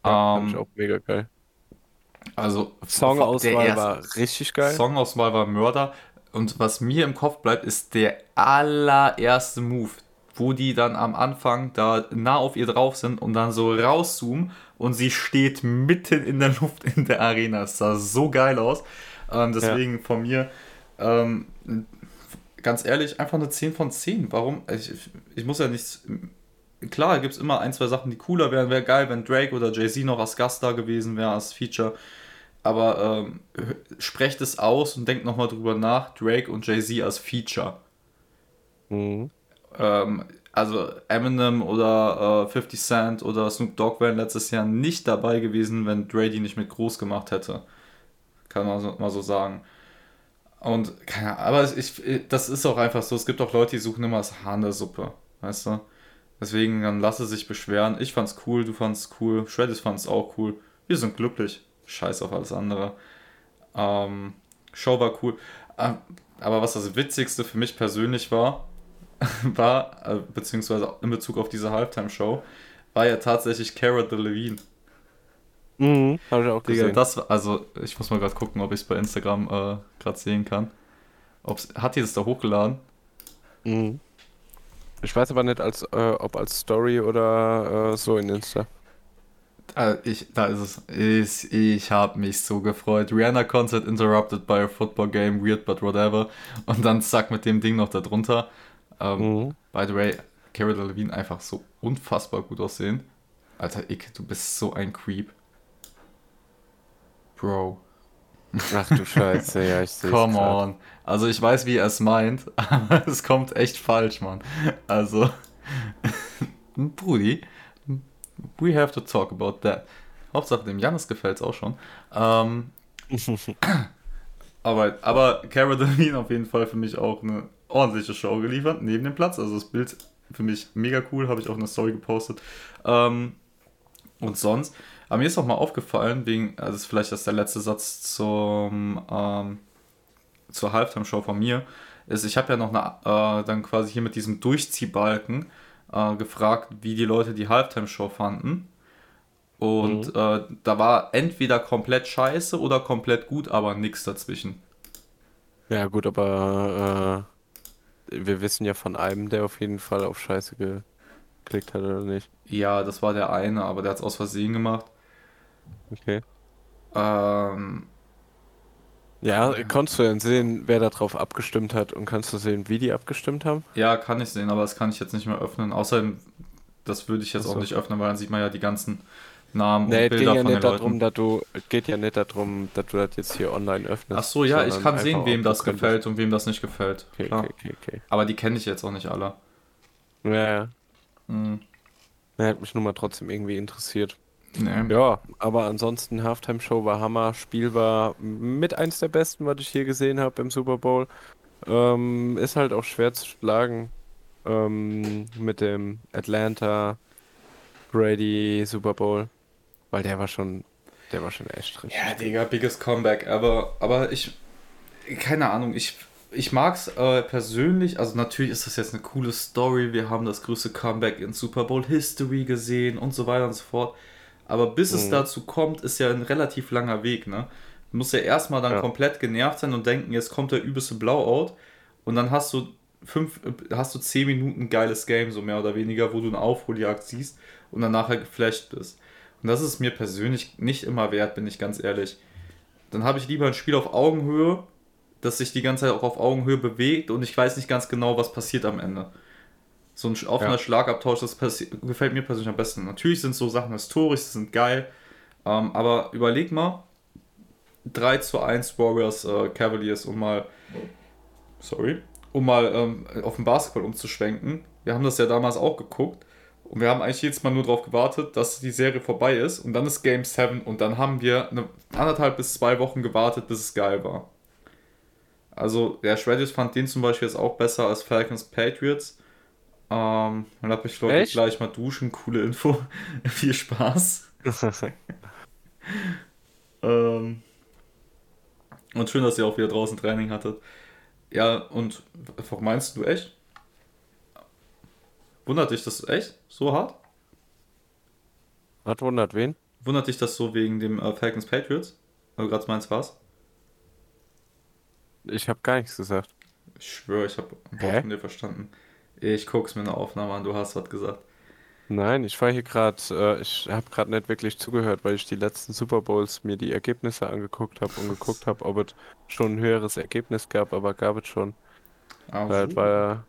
Ja, fand Ähm, ich auch mega geil. also Songauswahl war richtig geil. Songauswahl war Mörder. Und was mir im Kopf bleibt, ist der allererste Move, wo die dann am Anfang da nah auf ihr drauf sind und dann so rauszoomen und sie steht mitten in der Luft in der Arena. Es sah so geil aus. Ähm, deswegen von mir, ähm, ganz ehrlich, einfach eine 10 von 10. Warum? Ich, ich muss ja nichts. Klar, gibt es immer ein, zwei Sachen, die cooler wären. Wäre geil, wenn Drake oder Jay-Z noch als Gast da gewesen wäre, als Feature. Aber ähm, sprecht es aus und denkt nochmal drüber nach, Drake und Jay-Z als Feature. Mhm. Ähm, also Eminem oder äh, 50 Cent oder Snoop Dogg wären letztes Jahr nicht dabei gewesen, wenn Dre die nicht mit groß gemacht hätte. Kann man so, mal so sagen. Und keine Ahnung, aber ich, das ist auch einfach so. Es gibt auch Leute, die suchen immer das Haar in der Suppe. Weißt du? Deswegen dann lasse sich beschweren. Ich fand's cool, du fand's cool, Shreddis fand's auch cool. Wir sind glücklich. Scheiß auf alles andere. Ähm, Show war cool. Ähm, aber was das Witzigste für mich persönlich war, *laughs* war, äh, beziehungsweise in Bezug auf diese Halftime-Show, war ja tatsächlich Cara Delevingne. Mhm. Habe ich auch Digga, gesehen. das war, also ich muss mal gerade gucken, ob ich es bei Instagram äh, gerade sehen kann. Ob's, hat die das da hochgeladen? Mhm. Ich weiß aber nicht, als, äh, ob als Story oder äh, so in Insta. Äh, ich, da ist es. Ich, ich habe mich so gefreut. Rihanna Concert interrupted by a football game, weird but whatever. Und dann zack mit dem Ding noch da drunter. Ähm, Mhm. By the way, Cara Delevingne einfach so unfassbar gut aussehen. Alter, Ick, du bist so ein Creep. Bro. Ach du Scheiße, ja, ich sehe Come on. Also ich weiß, wie er es meint, *laughs* aber es kommt echt falsch, Mann. Also, *laughs* Brudi, we have to talk about that. Hauptsache dem Janis gefällt es auch schon. Ähm, *laughs* aber, aber Cara Delevingne auf jeden Fall für mich auch eine ordentliche Show geliefert, neben dem Platz. Also das Bild für mich mega cool, habe ich auch eine Story gepostet. Ähm, und sonst, aber mir ist auch mal aufgefallen, wegen, also ist vielleicht das der letzte Satz zum, ähm, zur Halftime-Show von mir, ist, ich habe ja noch eine, äh, dann quasi hier mit diesem Durchziehbalken äh, gefragt, wie die Leute die Halftime-Show fanden. Und mhm. äh, da war entweder komplett scheiße oder komplett gut, aber nichts dazwischen. Ja, gut, aber äh, wir wissen ja von einem, der auf jeden Fall auf Scheiße geklickt hat, oder nicht? Ja, das war der eine, aber der hat es aus Versehen gemacht. Okay. Ähm, ja, konntest du denn sehen, wer darauf abgestimmt hat und kannst du sehen, wie die abgestimmt haben? Ja, kann ich sehen, aber das kann ich jetzt nicht mehr öffnen. Außerdem, das würde ich jetzt Achso. auch nicht öffnen, weil dann sieht man ja die ganzen Namen nee, und Bilder ja von nicht den darum, Dass du, geht ja nicht darum, dass du das jetzt hier online öffnest. Ach so, ja, ich kann sehen, wem das gefällt und wem das nicht gefällt. Okay, Klar. okay, okay. Aber die kenne ich jetzt auch nicht alle. Ja, ja. Hm. Ja, hat mich nur mal trotzdem irgendwie interessiert. Nee. Ja, aber ansonsten Halftime Show war Hammer. Spiel war mit eins der besten, was ich hier gesehen habe im Super Bowl. Ähm, ist halt auch schwer zu schlagen ähm, mit dem Atlanta Brady Super Bowl, weil der war schon, der war schon echt richtig. Ja, Digga, biggest Comeback. Aber, aber ich, keine Ahnung, ich, ich mag's äh, persönlich. Also natürlich ist das jetzt eine coole Story. Wir haben das größte Comeback in Super Bowl History gesehen und so weiter und so fort. Aber bis mhm. es dazu kommt, ist ja ein relativ langer Weg, ne? Du musst ja erstmal dann ja. komplett genervt sein und denken, jetzt kommt der übelste Blowout und dann hast du fünf, hast du zehn Minuten geiles Game, so mehr oder weniger, wo du eine Aufholjagd siehst und dann nachher geflasht bist. Und das ist mir persönlich nicht immer wert, bin ich ganz ehrlich. Dann habe ich lieber ein Spiel auf Augenhöhe, das sich die ganze Zeit auch auf Augenhöhe bewegt und ich weiß nicht ganz genau, was passiert am Ende. So ein offener ja. Schlagabtausch, das gefällt mir persönlich am besten. Natürlich sind so Sachen historisch, sind geil, ähm, aber überleg mal, 3 zu 1 Warriors äh, Cavaliers, um mal, sorry, um mal ähm, auf den Basketball umzuschwenken. Wir haben das ja damals auch geguckt und wir haben eigentlich jedes Mal nur darauf gewartet, dass die Serie vorbei ist und dann ist Game 7 und dann haben wir eine anderthalb bis zwei Wochen gewartet, bis es geil war. Also der Schwedisch fand den zum Beispiel jetzt auch besser als Falcons Patriots. Ähm, dann habe ich Leute gleich mal duschen. Coole Info. *laughs* Viel Spaß. *laughs* ähm, und schön, dass ihr auch wieder draußen Training hattet. Ja, und meinst du echt? Wundert dich das echt so hart? Was wundert wen? Wundert dich das so wegen dem äh, Falcons Patriots? Weil du gerade meinst, was? Ich habe gar nichts gesagt. Ich schwöre, ich habe ein Wort von dir verstanden. Ich guck's mir eine Aufnahme an, du hast was gesagt. Nein, ich war hier gerade, äh, ich habe gerade nicht wirklich zugehört, weil ich die letzten Super Bowls mir die Ergebnisse angeguckt habe und geguckt habe, ob es schon ein höheres Ergebnis gab, aber gab es schon. Ah, weil es war,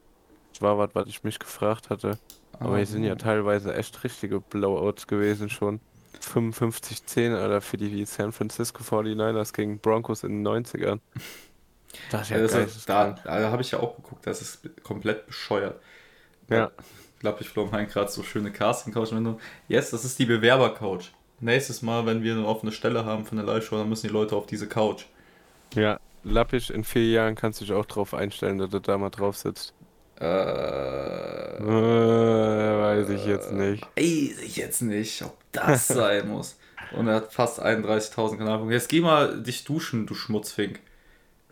es war was, was ich mich gefragt hatte. Aber ah, hier sind ja teilweise echt richtige Blowouts gewesen schon. 55-10, Alter, für die San Francisco 49ers gegen Broncos in den 90ern. Das ist ja, ja das ist, da, da habe ich ja auch geguckt, das ist komplett bescheuert. Ja. Ich glaube, ich floh meinen gerade so schöne Casting-Couch. Yes, das ist die Bewerber-Couch. Nächstes Mal, wenn wir eine offene Stelle haben für eine Live-Show, dann müssen die Leute auf diese Couch. Ja, Lappisch, in vier Jahren kannst du dich auch drauf einstellen, dass du da mal drauf sitzt. Äh, äh weiß ich jetzt nicht. Weiß ich jetzt nicht, ob das *laughs* sein muss. Und er hat fast 31.000 Kanalpunkte. Jetzt geh mal dich duschen, du Schmutzfink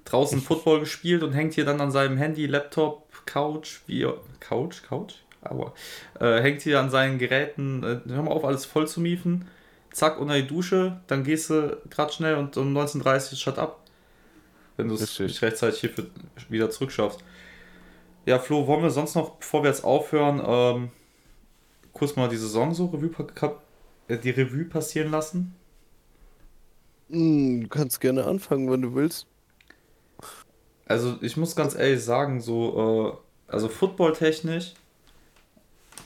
draußen Football gespielt und hängt hier dann an seinem Handy, Laptop, Couch, wie. Couch? Couch? Aber. Äh, hängt hier an seinen Geräten, äh, hör mal auf, alles voll zu miefen. Zack, unter die Dusche, dann gehst du gerade schnell und um 19.30 Uhr shut up. Wenn du es nicht rechtzeitig hier für, wieder zurückschaffst. Ja, Flo, wollen wir sonst noch, bevor wir jetzt aufhören, ähm, kurz mal die Saison so Revue, äh, die Revue passieren lassen? Hm, du kannst gerne anfangen, wenn du willst. Also ich muss ganz ehrlich sagen, so, äh, also footballtechnisch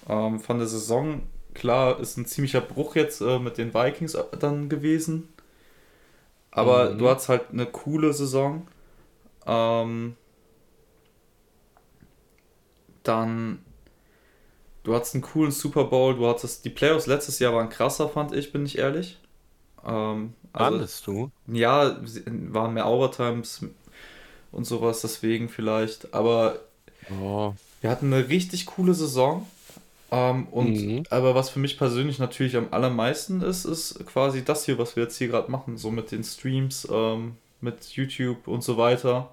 ähm, von der Saison, klar, ist ein ziemlicher Bruch jetzt äh, mit den Vikings dann gewesen. Aber mhm. du hast halt eine coole Saison. Ähm, dann, du hattest einen coolen Super Bowl, du hattest, die Playoffs letztes Jahr waren krasser, fand ich, bin ich ehrlich. Ähm, also, Fandest du? ja, waren mehr Overtimes und sowas, deswegen vielleicht. Aber Oh. wir hatten eine richtig coole Saison. Ähm, und Mhm. aber was für mich persönlich natürlich am allermeisten ist, ist quasi das hier, was wir jetzt hier gerade machen, so mit den Streams, ähm, mit YouTube und so weiter.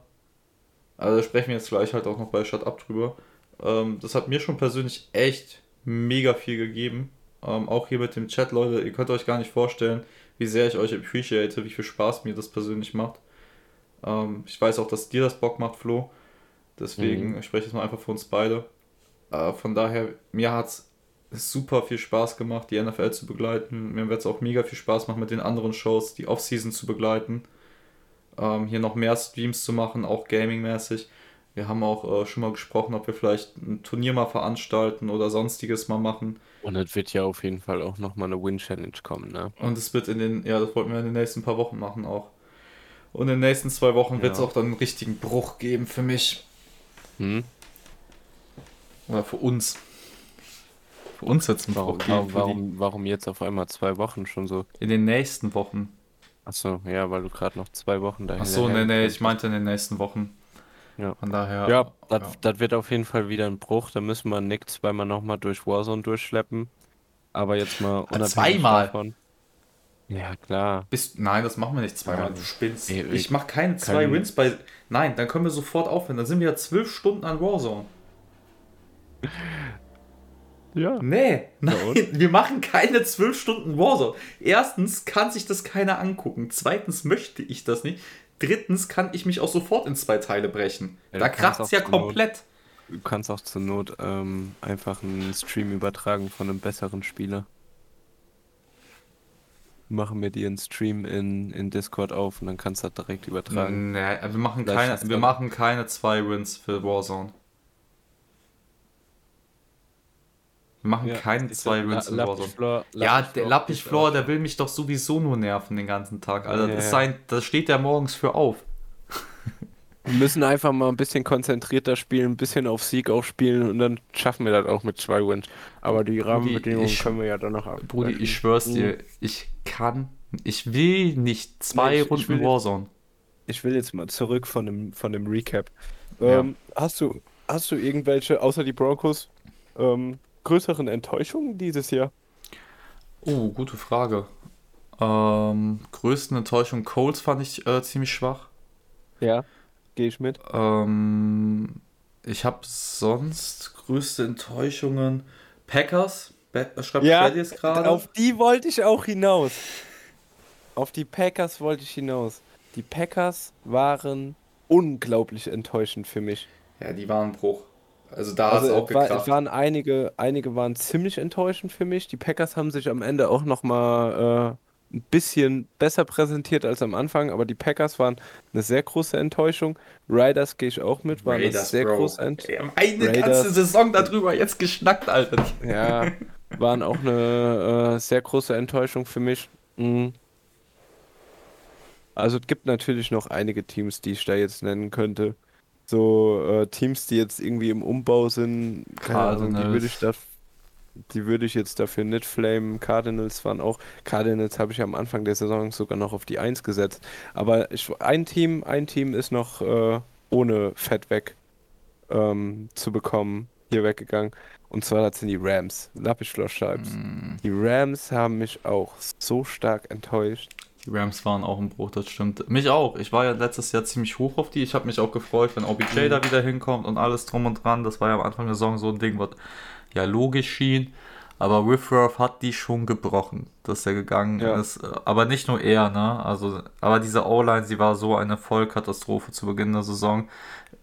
Also da sprechen wir jetzt gleich halt auch noch bei Shut Up drüber. Ähm, das hat mir schon persönlich echt mega viel gegeben. Ähm, auch hier mit dem Chat, Leute, ihr könnt euch gar nicht vorstellen, wie sehr ich euch appreciate, wie viel Spaß mir das persönlich macht. Ähm, ich weiß auch, dass dir das Bock macht, Flo. Deswegen Mhm. ich spreche jetzt mal einfach für uns beide. Äh, von daher, mir hat es super viel Spaß gemacht, die NFL zu begleiten. Mir wird es auch mega viel Spaß machen, mit den anderen Shows die Offseason zu begleiten. Ähm, hier noch mehr Streams zu machen, auch gaming-mäßig. Wir haben auch äh, schon mal gesprochen, ob wir vielleicht ein Turnier mal veranstalten oder sonstiges mal machen. Und es wird ja auf jeden Fall auch nochmal eine Win-Challenge kommen, ne? Und es wird in den, ja, das wollten wir in den nächsten paar Wochen machen auch. Und in den nächsten zwei Wochen wird es Ja. auch dann einen richtigen Bruch geben für mich. Hm? Oder für uns. Für uns jetzt einen Warum, Bruch geben. warum, für warum, jetzt auf einmal zwei Wochen schon so? die, in den nächsten Wochen. Achso, ja, weil du gerade noch zwei Wochen dahin. Ach so, nee, nee, ich meinte in den nächsten Wochen. Ja. Von daher. Ja, das, ja. das wird auf jeden Fall wieder ein Bruch. Da müssen wir Nick zweimal nochmal durch Warzone durchschleppen. Aber jetzt mal unabhängig zweimal? davon. Ja, klar. Bist, nein, das machen wir nicht zweimal. Ja. Du spinnst. Ey, ich mache keine zwei kein- Wins bei. Nein, dann können wir sofort aufhören. Dann sind wir ja zwölf Stunden an Warzone. *laughs* Ja. Nee, nein, wir machen keine zwölf Stunden Warzone. Erstens kann sich das keiner angucken. Zweitens möchte ich das nicht. Drittens kann ich mich auch sofort in zwei Teile brechen. Ja, da kannst kracht's ja zur Not- komplett. Du kannst auch zur Not ähm, einfach einen Stream übertragen von einem besseren Spieler. Machen wir dir einen Stream in, in Discord auf und dann kannst du das direkt übertragen. Nee, wir machen keine, wir machen keine zwei Wins für Warzone. Wir machen Ja, keine ist zwei ja Wins La- Warzone. Ja, der Lappichflor, der will mich doch sowieso nur nerven den ganzen Tag. Ja, Das, ja. sein, das steht der morgens für auf. Wir müssen einfach mal ein bisschen konzentrierter spielen, ein bisschen auf Sieg auch spielen und dann schaffen wir das auch mit zwei Wins. Aber die Rahmenbedingungen ich- können wir ja dann noch ab. Brudi, ich schwör's dir, ich kann, ich will nicht zwei Nee, ich- ich Runden will jetzt- Warzone. Ich will jetzt mal zurück von dem, von dem Recap. Ja. Ähm, hast du, hast du irgendwelche, außer die Broncos, ähm, größeren Enttäuschungen dieses Jahr? Oh, gute Frage. Ähm, größten Enttäuschung Colts fand ich äh, ziemlich schwach. Ja, gehe ich mit. Ähm, ich habe sonst größte Enttäuschungen. Packers, Be schreibt Ja, jetzt gerade. Auf die wollte ich auch hinaus. Auf die Packers wollte ich hinaus. Die Packers waren unglaublich enttäuschend für mich. Ja, die waren Bruch. Also da hat es Also auch war, gekracht. es waren einige, einige waren ziemlich enttäuschend für mich. Die Packers haben sich am Ende auch nochmal äh, ein bisschen besser präsentiert als am Anfang, aber die Packers waren eine sehr große Enttäuschung. Riders gehe ich auch mit, war eine Raiders, sehr Bro. große Enttäuschung. Wir haben eine Raiders. ganze Saison darüber jetzt geschnackt, Alter. Ja, waren auch eine äh, sehr große Enttäuschung für mich. Mhm. Also es gibt natürlich noch einige Teams, die ich da jetzt nennen könnte. So äh, Teams, die jetzt irgendwie im Umbau sind, keine Ahnung, die würde ich da, die würde ich jetzt dafür nicht flamen. Cardinals waren auch, Cardinals habe ich am Anfang der Saison sogar noch auf die 1 gesetzt. Aber ich, ein Team, ein Team ist noch äh, ohne Fett weg ähm, zu bekommen, hier weggegangen. Und zwar das sind die Rams. Lappischloss-Scheiben. Mm, Die Rams haben mich auch so stark enttäuscht. Die Rams waren auch ein Bruch, das stimmt. Mich auch. Ich war ja letztes Jahr ziemlich hoch auf die. Ich habe mich auch gefreut, wenn OBJ Mhm. da wieder hinkommt und alles drum und dran. Das war ja am Anfang der Saison so ein Ding, was ja logisch schien. Aber Whitworth hat die schon gebrochen, dass er gegangen Ja. ist. Aber nicht nur er, ne? Also, aber diese O-Line, sie war so eine Vollkatastrophe zu Beginn der Saison.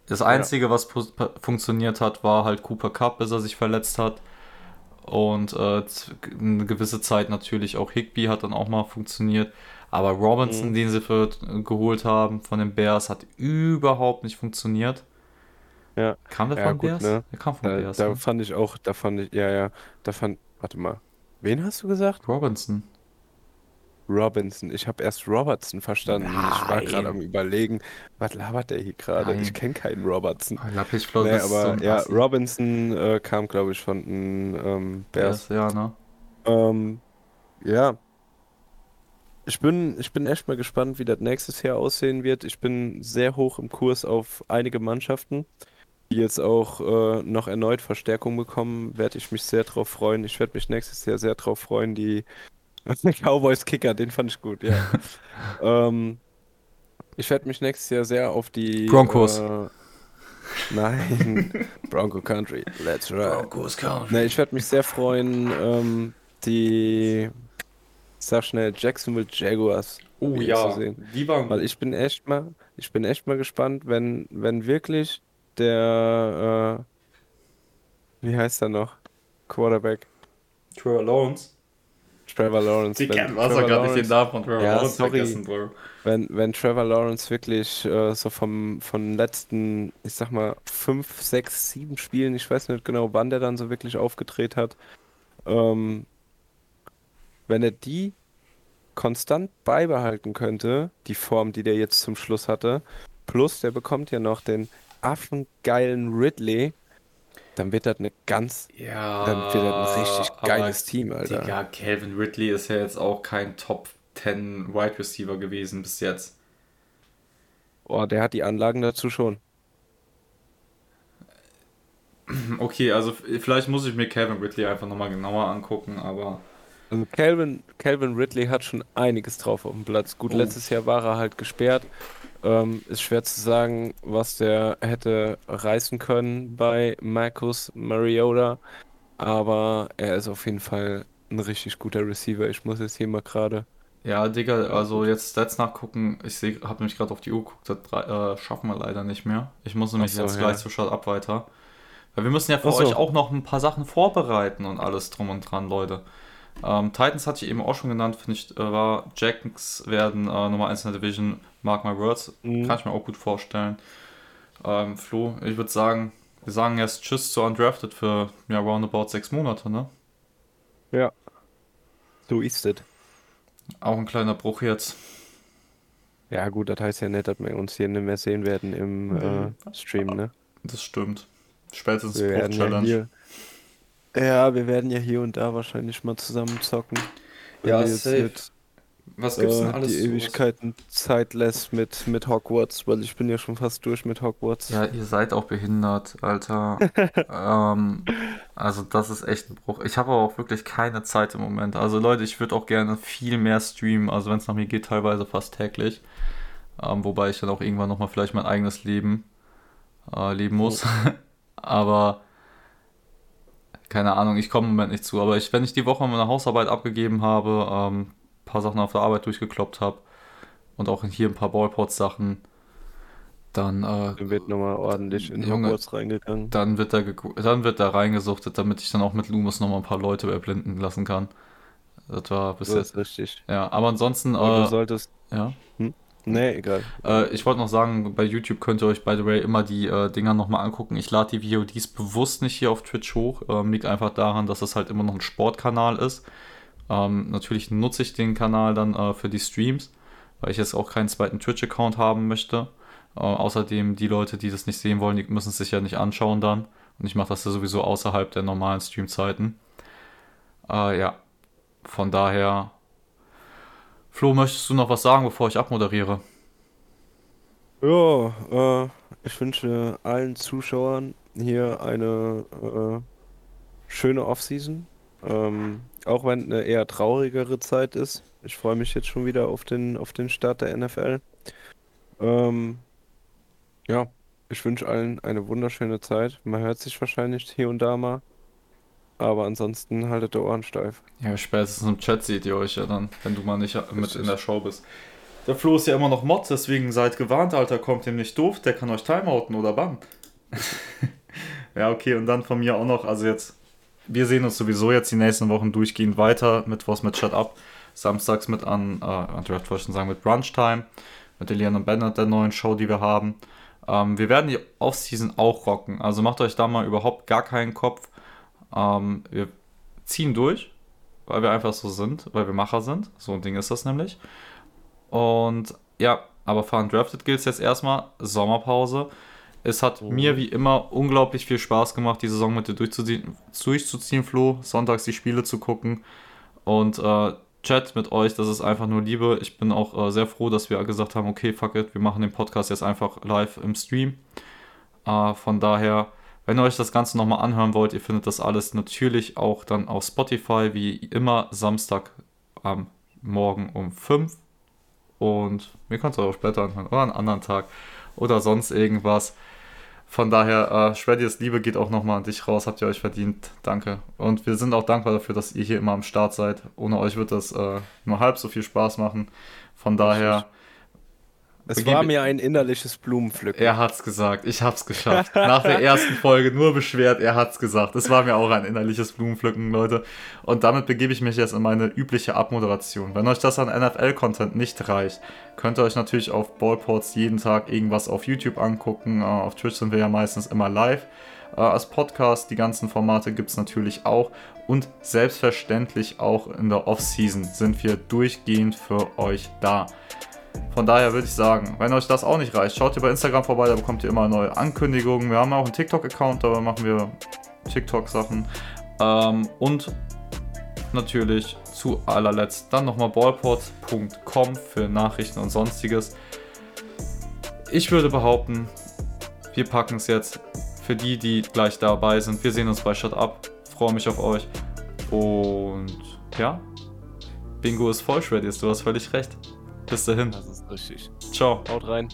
Das Einzige, was pu- funktioniert hat, war halt Cooper Cup, bis er sich verletzt hat. Und äh, eine gewisse Zeit natürlich auch Higby hat dann auch mal funktioniert. Aber Robinson, Mhm. den sie für, geholt haben von den Bears, hat überhaupt nicht funktioniert. Ja. Kam der Ja, von gut, Bears? ne? Der kam von Da, Bears. da ne? fand ich auch, da fand ich, ja, ja, da fand, warte mal. Wen hast du gesagt? Robinson. Robinson. Ich habe erst Robertson verstanden. Ich war gerade am Nein. Überlegen, was labert der hier gerade? Ich Nein. kenne keinen Robertson. Lapis-Flo, Nee, das ist so aber ein ja, Assi. Robinson äh, kam, glaube ich, von den ähm, Bears. Bears, ja, ne? Ähm, ja, ich bin, ich bin echt mal gespannt, wie das nächstes Jahr aussehen wird. Ich bin sehr hoch im Kurs auf einige Mannschaften, die jetzt auch äh, noch erneut Verstärkung bekommen. Werde ich mich sehr drauf freuen. Ich werde mich nächstes Jahr sehr drauf freuen. Die *laughs* Cowboys Kicker, den fand ich gut, ja. *laughs* Ähm, ich werde mich nächstes Jahr sehr auf die Broncos. Äh, nein, *laughs* Bronco Country, let's ride. Broncos Country. Ne, ich werde mich sehr freuen, ähm, die, sag schnell, Jacksonville Jaguars Oh ja, zu sehen. die waren Weil ich bin echt mal, ich bin echt mal gespannt, wenn, wenn wirklich der, äh, wie heißt er noch? Quarterback, Trevor Lawrence. Trevor Lawrence, Die wenn kennen was Trevor gar nicht den Lawrence, Namen von Trevor ja, Lawrence sorry, vergessen, Bro. wenn, wenn Trevor Lawrence wirklich äh, so vom, von den letzten, ich sag mal, fünf, sechs, sieben Spielen, ich weiß nicht genau, wann der dann so wirklich aufgedreht hat, ähm, wenn er die konstant beibehalten könnte, die Form, die der jetzt zum Schluss hatte, plus der bekommt ja noch den affengeilen Ridley, dann wird das eine ganz, dann wird das ein richtig Ja, geiles Team, Alter. Digga, Calvin Ridley ist ja jetzt auch kein Top 10 Wide Receiver gewesen bis jetzt. Oh, der hat die Anlagen dazu schon. Okay, also vielleicht muss ich mir Calvin Ridley einfach nochmal genauer angucken, aber Also Calvin, Calvin Ridley hat schon einiges drauf auf dem Platz. Gut, Oh. letztes Jahr war er halt gesperrt. Ähm, ist schwer zu sagen, was der hätte reißen können bei Marcus Mariota. Aber er ist auf jeden Fall ein richtig guter Receiver. Ich muss jetzt hier mal gerade. ja, Digga, also jetzt Stats nachgucken. Ich habe nämlich gerade auf die Uhr geguckt, das äh, schaffen wir leider nicht mehr. Ich muss nämlich so, jetzt ja. gleich zu Shut Up weiter. Weil wir müssen ja für Ach euch so. auch noch ein paar Sachen vorbereiten und alles drum und dran, Leute. Ähm, Titans hatte ich eben auch schon genannt, finde ich, äh, war Jackets werden äh, Nummer 1 in der Division, mark my words, Mhm. kann ich mir auch gut vorstellen. Ähm, Flo, ich würde sagen, wir sagen erst Tschüss zu Undrafted für ja, roundabout sechs Monate, ne? Ja, so ist es. Auch ein kleiner Bruch jetzt. Ja, gut, das heißt ja nicht, dass wir uns hier nicht mehr sehen werden im äh, Stream, ne? Das stimmt. Spätestens Bruch-Challenge. Ja, wir werden ja hier und da wahrscheinlich mal zusammen zocken. Ja, safe. nicht Was gibt's denn äh, alles die so? Ewigkeiten Zeit lässt mit, mit Hogwarts, weil ich bin ja schon fast durch mit Hogwarts. Ja, ihr seid auch behindert, Alter. *laughs* ähm, also das ist echt ein Bruch. Ich habe aber auch wirklich keine Zeit im Moment. Also Leute, ich würde auch gerne viel mehr streamen. Also wenn es nach mir geht, teilweise fast täglich. Ähm, wobei ich dann auch irgendwann nochmal vielleicht mein eigenes Leben äh, leben muss. *laughs* aber keine Ahnung, ich komme im Moment nicht zu. Aber ich, wenn ich die Woche meine Hausarbeit abgegeben habe, ähm, ein paar Sachen auf der Arbeit durchgekloppt habe und auch hier ein paar Ballport-Sachen, dann äh, Dann wird nochmal ordentlich in Junge, Hogwarts reingegangen. dann wird da, dann wird da reingesuchtet, damit ich dann auch mit Lumus nochmal ein paar Leute erblinden lassen kann. Das war bis So jetzt. richtig. Ja, aber ansonsten, Aber du äh, solltest. ja. Hm? Nee, egal. Äh, ich wollte noch sagen, bei YouTube könnt ihr euch, by the way, immer die äh, Dinger nochmal angucken. Ich lade die VODs bewusst nicht hier auf Twitch hoch. Ähm, liegt einfach daran, dass es halt immer noch ein Sportkanal ist. Ähm, natürlich nutze ich den Kanal dann äh, für die Streams, weil ich jetzt auch keinen zweiten Twitch-Account haben möchte. Äh, außerdem, die Leute, die das nicht sehen wollen, die müssen es sich ja nicht anschauen dann. Und ich mache das ja sowieso außerhalb der normalen Streamzeiten. Äh, ja, von daher. Flo, möchtest du noch was sagen, bevor ich abmoderiere? Ja, äh, ich wünsche allen Zuschauern hier eine äh, schöne Offseason. Ähm, auch wenn eine eher traurigere Zeit ist. Ich freue mich jetzt schon wieder auf den, auf den Start der NFL. Ähm, ja, ich wünsche allen eine wunderschöne Zeit. Man hört sich wahrscheinlich hier und da mal. Aber ansonsten haltet die Ohren steif. Ja, spätestens im Chat seht ihr euch ja dann, wenn du mal nicht mit in der Show bist. Der Flo ist ja immer noch Mod, deswegen seid gewarnt, Alter, kommt ihm nicht doof, der kann euch timeouten oder bannen. *laughs* ja, okay, und dann von mir auch noch, also jetzt, wir sehen uns sowieso jetzt die nächsten Wochen durchgehend weiter, Mittwochs mit Shut Up, samstags mit an, äh, wollte ich schon sagen, mit Brunch Time, mit Elian und Bennett, der neuen Show, die wir haben. Ähm, wir werden die Offseason auch rocken, also macht euch da mal überhaupt gar keinen Kopf. Ähm, wir ziehen durch. weil wir einfach so sind, weil wir Macher sind. So ein Ding ist das nämlich. Und ja, aber für Undrafted gilt es jetzt erstmal Sommerpause. Es hat oh. mir wie immer unglaublich viel Spaß gemacht, die Saison mit dir durchzuziehen, durchzuziehen Flo, sonntags die Spiele zu gucken. Und äh, Chat mit euch, das ist einfach nur Liebe. Ich bin auch äh, sehr froh, dass wir gesagt haben, okay, fuck it, wir machen den Podcast jetzt einfach live im Stream. Äh, von daher, wenn ihr euch das Ganze nochmal anhören wollt, ihr findet das alles natürlich auch dann auf Spotify, wie immer Samstag am Morgen um 5. Und wir können es auch später anhören oder einen anderen Tag oder sonst irgendwas. Von daher, äh, Shreddies Liebe geht auch nochmal an dich raus, habt ihr euch verdient. Danke. Und wir sind auch dankbar dafür, dass ihr hier immer am Start seid. Ohne euch wird das äh, nur halb so viel Spaß machen. Von daher, es war mir ein innerliches Blumenpflücken. Er hat's gesagt, ich hab's geschafft. Nach der ersten Folge nur beschwert, er hat's gesagt. Es war mir auch ein innerliches Blumenpflücken, Leute. Und damit begebe ich mich jetzt in meine übliche Abmoderation. Wenn euch das an NFL-Content nicht reicht, könnt ihr euch natürlich auf Ballports jeden Tag irgendwas auf YouTube angucken. Äh, auf Twitch sind wir ja meistens immer live. Äh, als Podcast, die ganzen Formate gibt's natürlich auch. Und selbstverständlich auch in der Off-Season sind wir durchgehend für euch da. Von daher würde ich sagen, wenn euch das auch nicht reicht, schaut ihr bei Instagram vorbei, da bekommt ihr immer neue Ankündigungen. Wir haben auch einen TikTok-Account, da machen wir TikTok-Sachen. Ähm, und natürlich zu allerletzt dann nochmal ballport.com für Nachrichten und sonstiges. Ich würde behaupten, wir packen es jetzt für die, die gleich dabei sind. Wir sehen uns bei Shut Up. Freue mich auf euch. Und ja, Bingo ist voll, Shreddies. Du hast völlig recht. Bis dahin. Das ist richtig. Ciao. Haut rein.